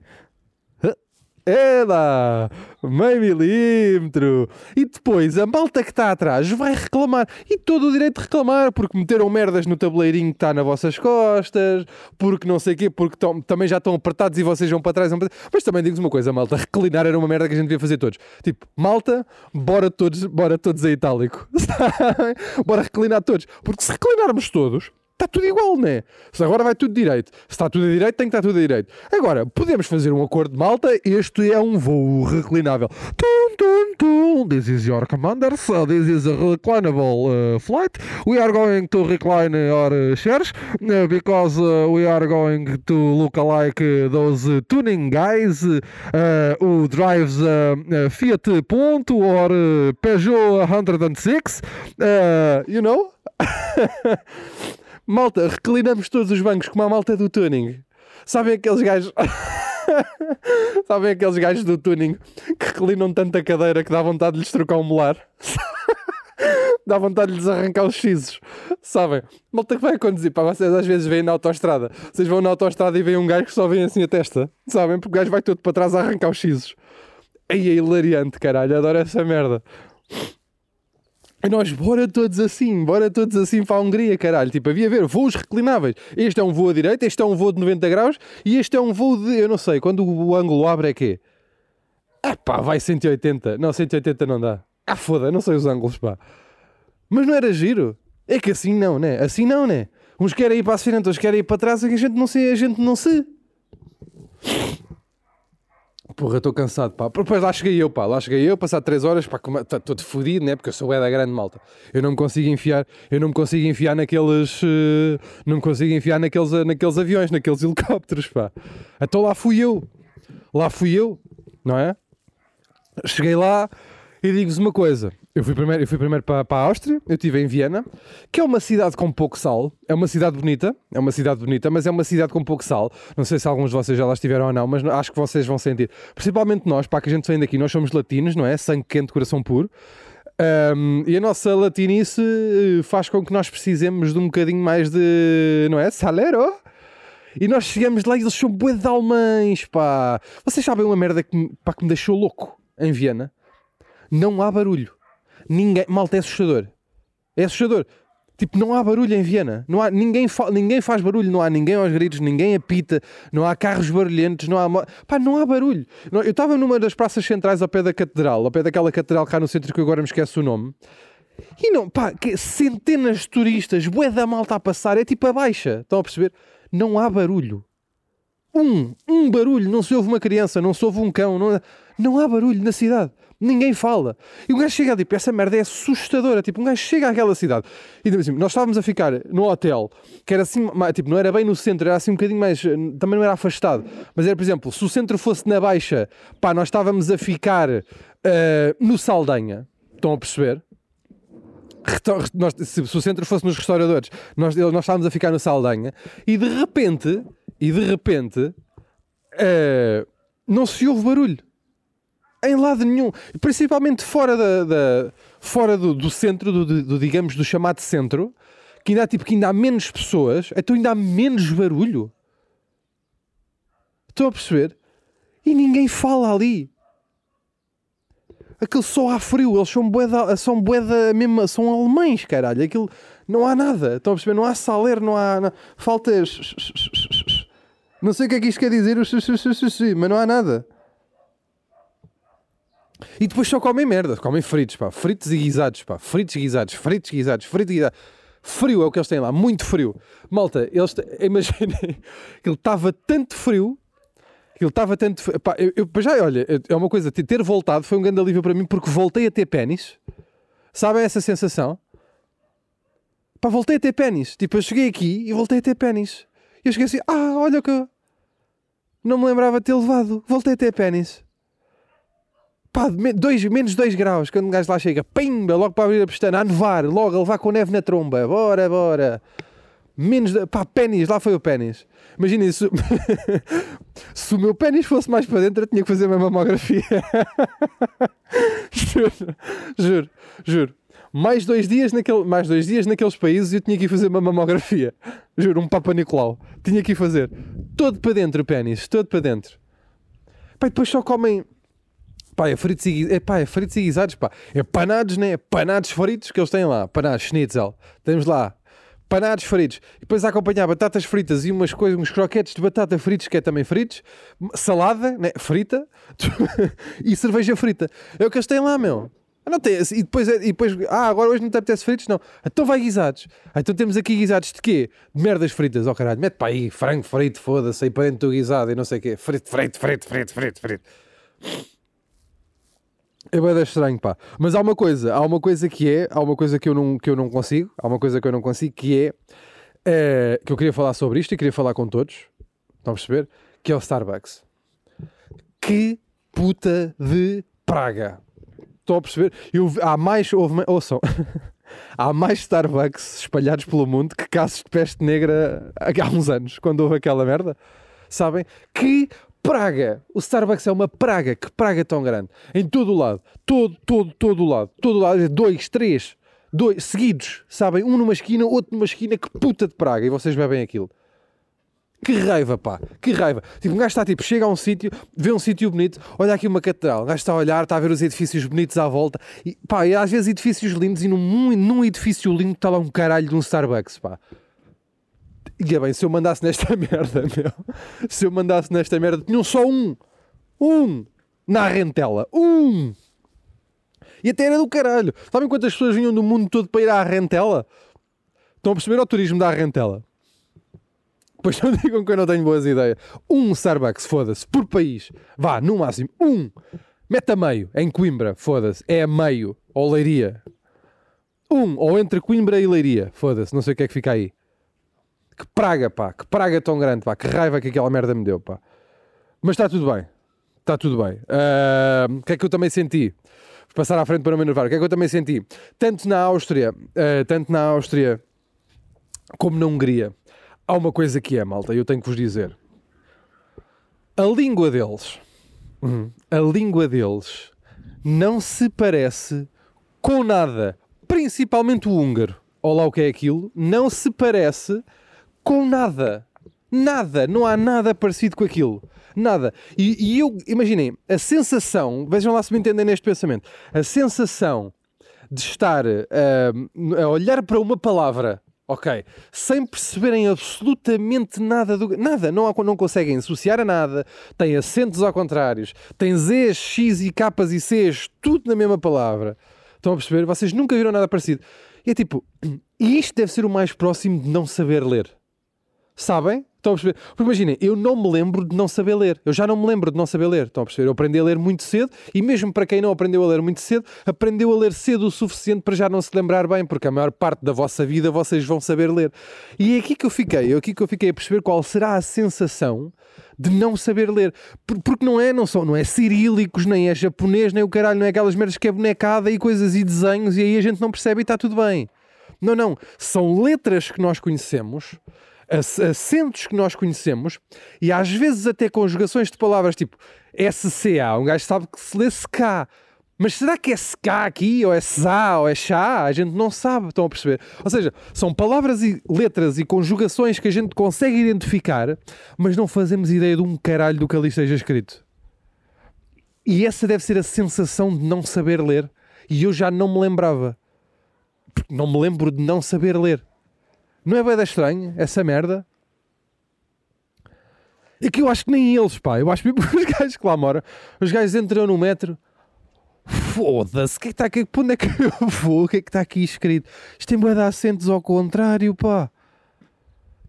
Speaker 2: Ela! Meio milímetro! E depois a malta que está atrás vai reclamar. E todo o direito de reclamar, porque meteram merdas no tabuleirinho que está nas vossas costas, porque não sei o quê, porque tão, também já estão apertados e vocês. Vão para trás. Mas também digo-vos uma coisa, malta: reclinar era uma merda que a gente devia fazer todos. Tipo, malta, bora todos, bora todos a itálico. bora reclinar todos. Porque se reclinarmos todos, está tudo igual, né? Se agora vai tudo direito. Se está tudo a direito, tem que estar tudo a direito. Agora, podemos fazer um acordo de malta. Este é um voo reclinável. Tum, tum, tum. This is your commander. So this is a reclinable uh, flight. We are going to recline our uh, chairs uh, because uh, we are going to look like uh, those uh, tuning guys who drives Fiat Punto or Peugeot 106. you know? Malta, reclinamos todos os bancos como a malta do tuning. Sabem aqueles gajos. Sabem aqueles gajos do tuning que reclinam tanta cadeira que dá vontade de lhes trocar um molar? dá vontade de lhes arrancar os xizos. Sabem? Malta que vai conduzir. Para vocês às vezes veem na autostrada. Vocês vão na autostrada e veem um gajo que só vem assim a testa. Sabem? Porque o gajo vai todo para trás a arrancar os xizos. Aí é hilariante, caralho. Adoro essa merda. E nós, bora todos assim, bora todos assim para a Hungria, caralho. Tipo, havia a ver voos reclináveis. Este é um voo à direita, este é um voo de 90 graus e este é um voo de, eu não sei, quando o ângulo abre é quê? Ah pá, vai 180. Não, 180 não dá. Ah foda, não sei os ângulos, pá. Mas não era giro? É que assim não, né? Assim não, né? Uns querem ir para a frente, outros querem ir para trás, e a gente não se, a gente não se. Porra, estou cansado, pá. Depois lá cheguei eu, pá. Lá cheguei eu, passar 3 horas, pá, estou de fodido, né? Porque eu sou é da grande malta. Eu não me consigo enfiar, eu não me consigo enfiar naqueles, uh, não me consigo enfiar naqueles, naqueles aviões, naqueles helicópteros, pá. Então lá fui eu. Lá fui eu, não é? Cheguei lá e digo-vos uma coisa. Eu fui primeiro, eu fui primeiro para, para a Áustria, eu estive em Viena, que é uma cidade com pouco sal. É uma cidade bonita, é uma cidade bonita, mas é uma cidade com pouco sal. Não sei se alguns de vocês já lá estiveram ou não, mas acho que vocês vão sentir. Principalmente nós, para que a gente vem daqui, nós somos latinos, não é? Sangue quente, coração puro. Um, e a nossa latinice eh, faz com que nós precisemos de um bocadinho mais de, não é? Salero? E nós chegamos lá e eles são bué de alemães, pá. Vocês sabem uma merda que, pá, que me deixou louco em Viena? Não há barulho. Ninguém, malta, é assustador. É assustador. Tipo, não há barulho em Viena. Não há, ninguém, fa, ninguém faz barulho, não há ninguém aos gritos, ninguém apita, não há carros barulhentos, não há. Pá, não há barulho. Eu estava numa das praças centrais ao pé da catedral, ao pé daquela catedral cá no centro que agora me esqueço o nome. E não, pá, centenas de turistas, bué da malta a passar, é tipo a baixa. Estão a perceber? Não há barulho. Um, um barulho. Não se ouve uma criança, não se ouve um cão, não, não há barulho na cidade. Ninguém fala. E o gajo chega tipo, essa merda é assustadora. Tipo, um gajo chega àquela cidade. E assim, nós estávamos a ficar no hotel, que era assim, tipo, não era bem no centro, era assim um bocadinho mais. Também não era afastado. Mas era, por exemplo, se o centro fosse na Baixa, pá, nós estávamos a ficar uh, no Saldanha. Estão a perceber? Nós, se, se, o centro fosse nos restauradores, nós, nós estávamos a ficar no Saldanha e de repente, e de repente, uh, não se ouve barulho em lado nenhum, principalmente fora, da, da fora do, do centro, do, do, digamos, do chamado centro, que ainda há, tipo, que ainda há menos pessoas, então ainda há menos barulho. Estão a perceber? E ninguém fala ali. Aquilo só há frio, eles são boeda, são boeda mesmo, são alemães, caralho. Aquilo não há nada. Estão a perceber? Não há saler, não há. Não, falta. Não sei o que é que isto quer dizer, mas não há nada. E depois só comem merda, comem fritos, pá. Fritos e guisados, pá. Fritos e guisados, fritos e guisados, fritos e guisados. Frio é o que eles têm lá, muito frio. Malta, eles, imaginem, ele estava tanto frio, que ele estava tanto. Pá, eu, eu, já, olha, é uma coisa, ter- voltado foi um grande alívio para mim, porque voltei a ter pênis. Sabem essa sensação? Pá, voltei a ter pênis. Tipo, eu cheguei aqui e voltei a ter pênis. E eu cheguei assim, ah, olha que eu não me lembrava de ter levado. Voltei a ter pênis. Pá, dois, menos 2 graus, quando um gajo lá chega, pimba, logo para abrir a pestana, a nevar, logo a levar com neve na tromba, bora, bora. Menos, pá, pênis, lá foi o pênis. Imaginem se, se o meu pênis fosse mais para dentro, eu tinha que fazer uma mamografia. juro, juro, juro. Mais dois, dias naquele, mais dois dias naqueles países eu tinha que ir fazer uma mamografia. Juro, um Papa Nicolau. Tinha que ir fazer. Todo para dentro o pênis, todo para dentro. E depois só comem. Pá, é fritos e, gui- é, pá, é fritos e guisados, pá. É panados, né? Panados fritos que eles têm lá. Panados, schnitzel. Temos lá. Panados fritos. E depois a acompanhar batatas fritas e umas coisas, uns croquetes de batata fritos, que é também fritos. Salada, né? Frita. e cerveja frita. É o que eles têm lá, meu. Ah, Não tem, e depois, é- e depois, ah, agora hoje não te apetece fritos? Não. Então vai guisados. Ah, então temos aqui guisados de quê? De merdas fritas, ó caralho. Mete para aí, frango frito, foda-se, aí para dentro do guisado e não sei o quê. Frito, frito, frito, frito, frito, frito. É bem estranho, pá. Mas há uma coisa, há uma coisa que é, há uma coisa que eu não, que eu não consigo, há uma coisa que eu não consigo, que é, eh, que eu queria falar sobre isto e queria falar com todos, estão a perceber? Que é o Starbucks. Que puta de praga. Estão a perceber? Eu, há mais, houve, ouçam, há mais Starbucks espalhados pelo mundo que casos de peste negra há uns anos, quando houve aquela merda. Sabem? Que praga! O Starbucks é uma praga. Que praga tão grande. Em todo o lado. Todo, todo, todo o lado. Todo o lado. Dois, três. Dois, seguidos. Sabem? Um numa esquina, outro numa esquina. Que puta de praga. E vocês bebem aquilo. Que raiva, pá, que raiva. Tipo, um gajo está tipo, chega a um sítio, vê um sítio bonito, olha aqui uma catedral, o gajo está a olhar, está a ver os edifícios bonitos à volta, e pá, e às vezes edifícios lindos, e num, num edifício lindo está lá um caralho de um Starbucks, pá. E é bem, se eu mandasse nesta merda, meu, se eu mandasse nesta merda, tinham só um, um, na rentela, um. E até era do caralho. Sabem quantas pessoas vinham do mundo todo para ir à rentela? Estão a perceber o turismo da rentela? Pois não digam que eu não tenho boas ideias. Um Starbucks, foda-se, por país. Vá, no máximo, um. Mete a meio, em Coimbra, foda-se. É meio, ou Leiria. Um, ou entre Coimbra e Leiria, foda-se, não sei o que é que fica aí. Que praga, pá, que praga tão grande, pá, que raiva que aquela merda me deu, pá. Mas está tudo bem, está tudo bem. O que é que eu também senti? Vou passar à frente para não me enervar. O que é que eu também senti? Tanto na Áustria, ah, tanto na Áustria como na Hungria, há uma coisa que é, malta, e eu tenho que vos dizer. A língua deles, hum, a língua deles não se parece com nada, principalmente o húngaro. Ou lá o que é aquilo, não se parece com nada. Nada, não há nada parecido com aquilo. Nada. E, e eu, imaginem, a sensação, vejam lá se me entendem neste pensamento, a sensação de estar ah, a olhar para uma palavra, ok, sem perceberem absolutamente nada do. Nada, não, não conseguem associar a nada, têm acentos ao contrário, têm Zs, X e Ks e Cs, tudo na mesma palavra. Estão a perceber? Vocês nunca viram nada parecido. E é tipo, isto deve ser o mais próximo de não saber ler. Sabem? Estão a perceber? Porque imaginem, eu não me lembro de não saber ler. Eu já não me lembro de não saber ler. Estão a perceber? Eu aprendi a ler muito cedo e mesmo para quem não aprendeu a ler muito cedo, aprendeu a ler cedo o suficiente para já não se lembrar bem, porque a maior parte da vossa vida vocês vão saber ler. E é aqui que eu fiquei, é aqui que eu fiquei a perceber qual será a sensação de não saber ler. Por- Porque não é, não são, não é cirílicos, nem é japonês, nem o caralho, não é aquelas merdas que é bonecada e coisas e desenhos e aí a gente não percebe e está tudo bem. Não, não. São letras que nós conhecemos, acentos que nós conhecemos e às vezes até conjugações de palavras tipo SCA. Um gajo sabe que se lê SK. Mas será que é SK aqui? Ou é SA? Ou é chá? A gente não sabe. Estão a perceber? Ou seja, são palavras e letras e conjugações que a gente consegue identificar, mas não fazemos ideia de um caralho do que ali esteja escrito. E essa deve ser a sensação de não saber ler. E eu já não me lembrava. Não me lembro de não saber ler. Não é bem estranho essa merda? É que eu acho que nem eles, pá. Eu acho que os gajos que lá moram, os gajos entram no metro. foda-se, o que é que está aqui? Onde é que eu vou? O que é que está aqui escrito? Isto tem bué de acentos ao contrário, pá.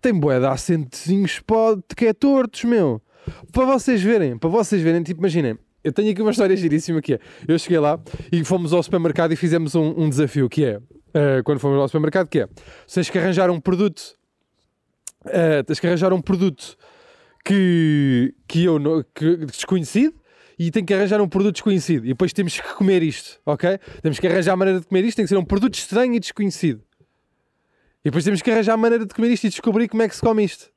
Speaker 2: Tem bué de acentozinhos, pá, que é tortos, meu. Para vocês verem, para vocês verem, tipo, imaginem, eu tenho aqui uma história giríssima que é, eu cheguei lá e fomos ao supermercado e fizemos um, um desafio, que é, uh, quando fomos ao supermercado, que é, vocês que arranjar um produto, uh, tens que arranjar um produto que, que eu, que, desconhecido, e tem que arranjar um produto desconhecido. E depois temos que comer isto, ok? Temos que arranjar a maneira de comer isto, tem que ser um produto estranho e desconhecido. E depois temos que arranjar a maneira de comer isto e descobrir como é que se come isto.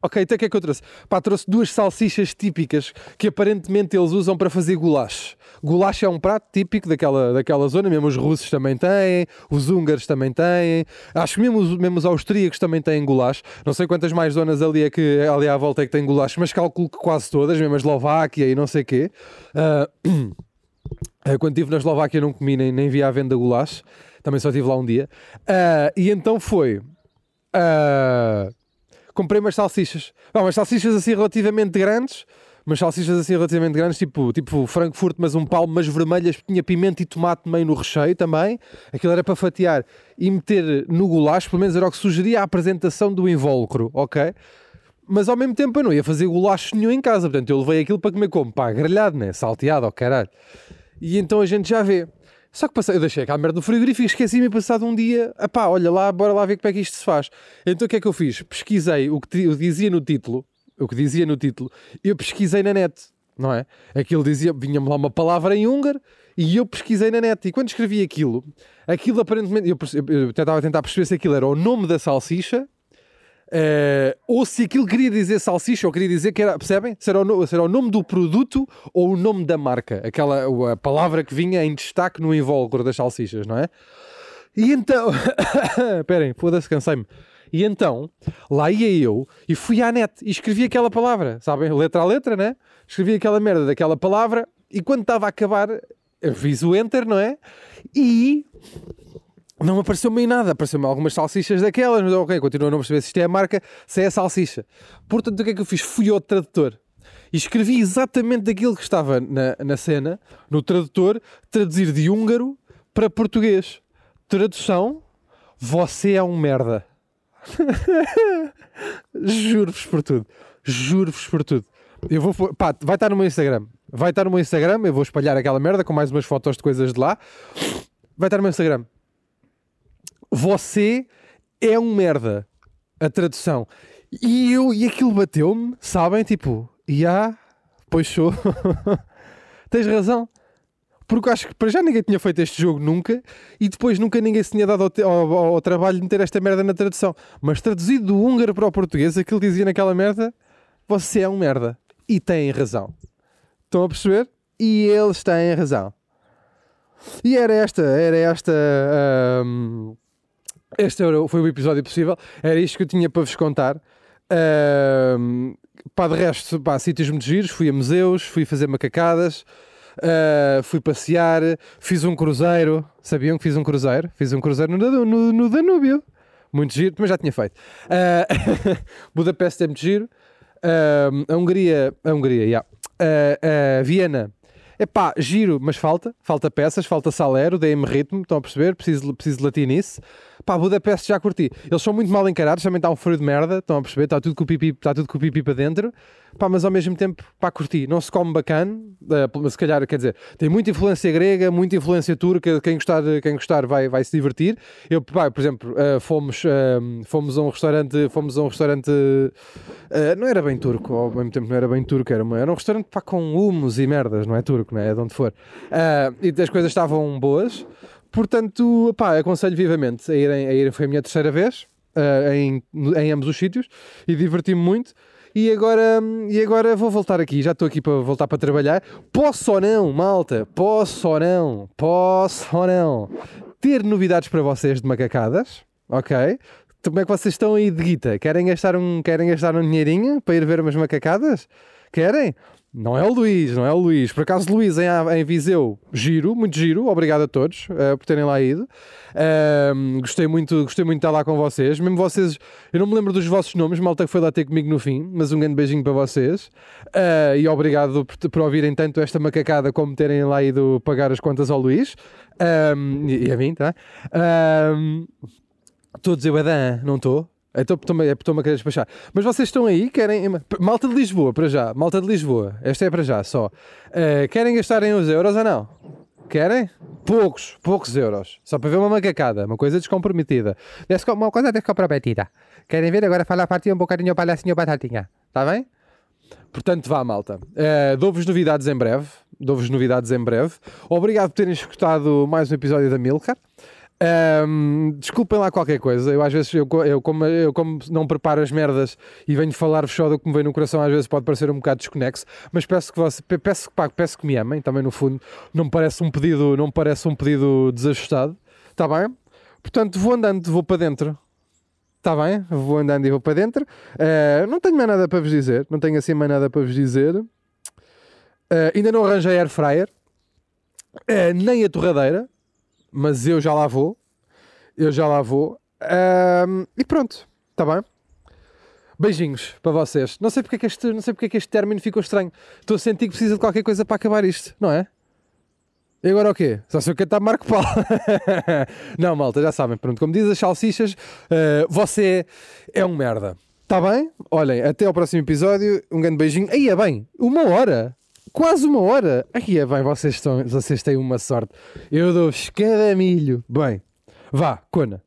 Speaker 2: Ok, então o que é que eu trouxe? Pá, trouxe duas salsichas típicas que aparentemente eles usam para fazer goulash. Goulash é um prato típico daquela, daquela zona, mesmo os russos também têm, os húngaros também têm, acho que mesmo mesmo os austríacos também têm goulash. Não sei quantas mais zonas ali, é que, ali à volta é que têm goulash, mas calculo que quase todas, mesmo a Eslováquia e não sei quê. Uh, quando estive na Eslováquia não comi nem, nem vi à venda goulash, também só estive lá um dia. Uh, e então foi. uh, comprei umas salsichas. Não, umas salsichas assim relativamente grandes, umas salsichas assim relativamente grandes, tipo, tipo Frankfurt, mas um palmo, mas vermelhas, tinha pimenta e tomate meio no recheio também. Aquilo era para fatiar e meter no goulash, pelo menos era o que sugeria a apresentação do invólucro, ok? Mas ao mesmo tempo eu não ia fazer goulash nenhum em casa, portanto eu levei aquilo para comer como? Pá, grelhado, né? Salteado, ó caralho. E então a gente já vê. Só que passei, eu deixei aquela merda no frigorífico e esqueci-me passado um dia, pá, olha lá, bora lá ver como é que isto se faz. Então o que é que eu fiz? Pesquisei o que dizia no título, o que dizia no título, eu pesquisei na net, não é? Aquilo dizia, vinha-me lá uma palavra em húngaro e eu pesquisei na net. E quando escrevi aquilo, aquilo aparentemente, eu, eu, eu tentava tentar perceber se aquilo era o nome da salsicha eh, ou se aquilo queria dizer salsicha ou queria dizer que era, percebem? Se era, o, no- se era o nome do produto ou o nome da marca, aquela a palavra que vinha em destaque no invólucro das salsichas, não é? E então, esperem, foda-se, cansei-me. E então, lá ia eu e fui à net e escrevi aquela palavra, sabem? Letra a letra, né? Escrevi aquela merda daquela palavra e quando estava a acabar, eu fiz o enter, não é? E não apareceu-me nada, apareceu-me algumas salsichas daquelas, mas ok, continuo a não perceber se isto é a marca, se é a salsicha. Portanto, o que é que eu fiz? Fui ao tradutor e escrevi exatamente aquilo que estava na, na cena, no tradutor, traduzir de húngaro para português. Tradução: Você é um merda. Juro-vos por tudo. Juro-vos por tudo. Eu vou, pá, vai estar no meu Instagram. Vai estar no meu Instagram. Eu vou espalhar aquela merda com mais umas fotos de coisas de lá. Vai estar no meu Instagram. Você é um merda. A tradução. E eu, e aquilo bateu-me, sabem? Tipo, já, pois sou. Tens razão. Porque acho que para já ninguém tinha feito este jogo nunca e depois nunca ninguém se tinha dado ao, ao- ao- trabalho de meter esta merda na tradução. Mas traduzido do húngaro para o português, aquilo dizia naquela merda: você é um merda. E têm razão. Estão a perceber? E eles têm razão. E era esta, era esta. ahm, este foi o episódio possível. Era isto que eu tinha para vos contar. Ahm, pá, de resto, pá, sítios muito giros. Fui a museus, fui fazer macacadas, ah, fui passear, fiz um cruzeiro. Sabiam que fiz um cruzeiro? Fiz um cruzeiro no, no, no Danúbio. Muito giro, mas já tinha feito. Ah, Budapeste é muito giro. A Hungria, a Hungria, yeah. Ah, ah, Viena. Epá, giro, mas falta, falta peças, falta salero, deem-me ritmo, estão a perceber? Preciso, preciso de latinice. Pá, Budapeste já curti. Eles são muito mal encarados, também está um frio de merda, estão a perceber? Está tudo com o pipi, está tudo com o pipi para dentro. Pá, mas ao mesmo tempo, pá, curti. Não se come bacana, mas se calhar, quer dizer, tem muita influência grega, muita influência turca, quem gostar, quem gostar vai, vai se divertir. Eu, pá, por exemplo, eh, fomos, eh, fomos a um restaurante, fomos a um restaurante, eh, não era bem turco, ao mesmo tempo não era bem turco, era, uma- era um restaurante, pá, com humus e merdas, não é turco, não é? É de onde for. E as coisas estavam boas, portanto, pá, aconselho vivamente a irem, a irem foi a minha terceira vez, em, em ambos os sítios, e diverti-me muito. E agora, e agora vou voltar aqui, já estou aqui para voltar para trabalhar. Posso ou não, malta? Posso ou não? Posso ou não? Ter novidades para vocês de macacadas, ok? Como é que vocês estão aí de guita? Querem gastar um, querem gastar um dinheirinho para ir ver umas macacadas? Querem? Não é o Luís, não é o Luís. Por acaso, Luís em, em Viseu, giro, muito giro. Obrigado a todos uh, por terem lá ido. Uh, gostei, muito, gostei muito de estar lá com vocês. Mesmo vocês, eu não me lembro dos vossos nomes, malta que foi lá ter comigo no fim, mas um grande beijinho para vocês. Uh, e obrigado por, por, ouvirem tanto esta macacada como terem lá ido pagar as contas ao Luís. e a mim, tá? Estou a dizer, não estou? Então estou-me a querer despachar. Mas vocês estão aí, querem. Malta de Lisboa, para já. Malta de Lisboa. Esta é para já só. Uh, querem gastarem os euros ou não? Querem? Poucos, poucos euros. Só para ver uma macacada, uma coisa descomprometida. Uma coisa descomprometida. Querem ver? Agora fala a partir um bocadinho senhora Batatinha. Está bem? Portanto, vá, malta. Uh, Dou-vos novidades em breve. Dou-vos novidades em breve. Obrigado por terem escutado mais um episódio da Milcar. Um, desculpem lá qualquer coisa, eu às vezes, eu, eu, como, eu como não preparo as merdas e venho falar-vos só do que me vem no coração, às vezes pode parecer um bocado desconexo, mas peço que, você, peço, pá, peço que me amem, também no fundo, não me parece um pedido, não parece um pedido desajustado, está bem? Portanto, vou andando, vou para dentro, está bem? Vou andando e vou para dentro, uh, não tenho mais nada para vos dizer, não tenho assim mais nada para vos dizer, uh, ainda não arranjei air fryer, uh, nem a torradeira, mas eu já lá vou. Eu já lá vou. Um, e pronto, está bem? Beijinhos para vocês. Não sei porque é que este, não sei porque é que este término ficou estranho. Estou a sentir que precisa de qualquer coisa para acabar isto, não é? E agora o quê? Só se eu cantar Marco Paulo. não, malta, já sabem. Pronto, como diz as salsichas, uh, você é um merda. Está bem? Olhem, até ao próximo episódio. Um grande beijinho. Aí é bem, uma hora. Quase uma hora. Aqui é bem, vocês, estão, vocês têm uma sorte. Eu dou-vos cada milho. Bem, vá, Cona.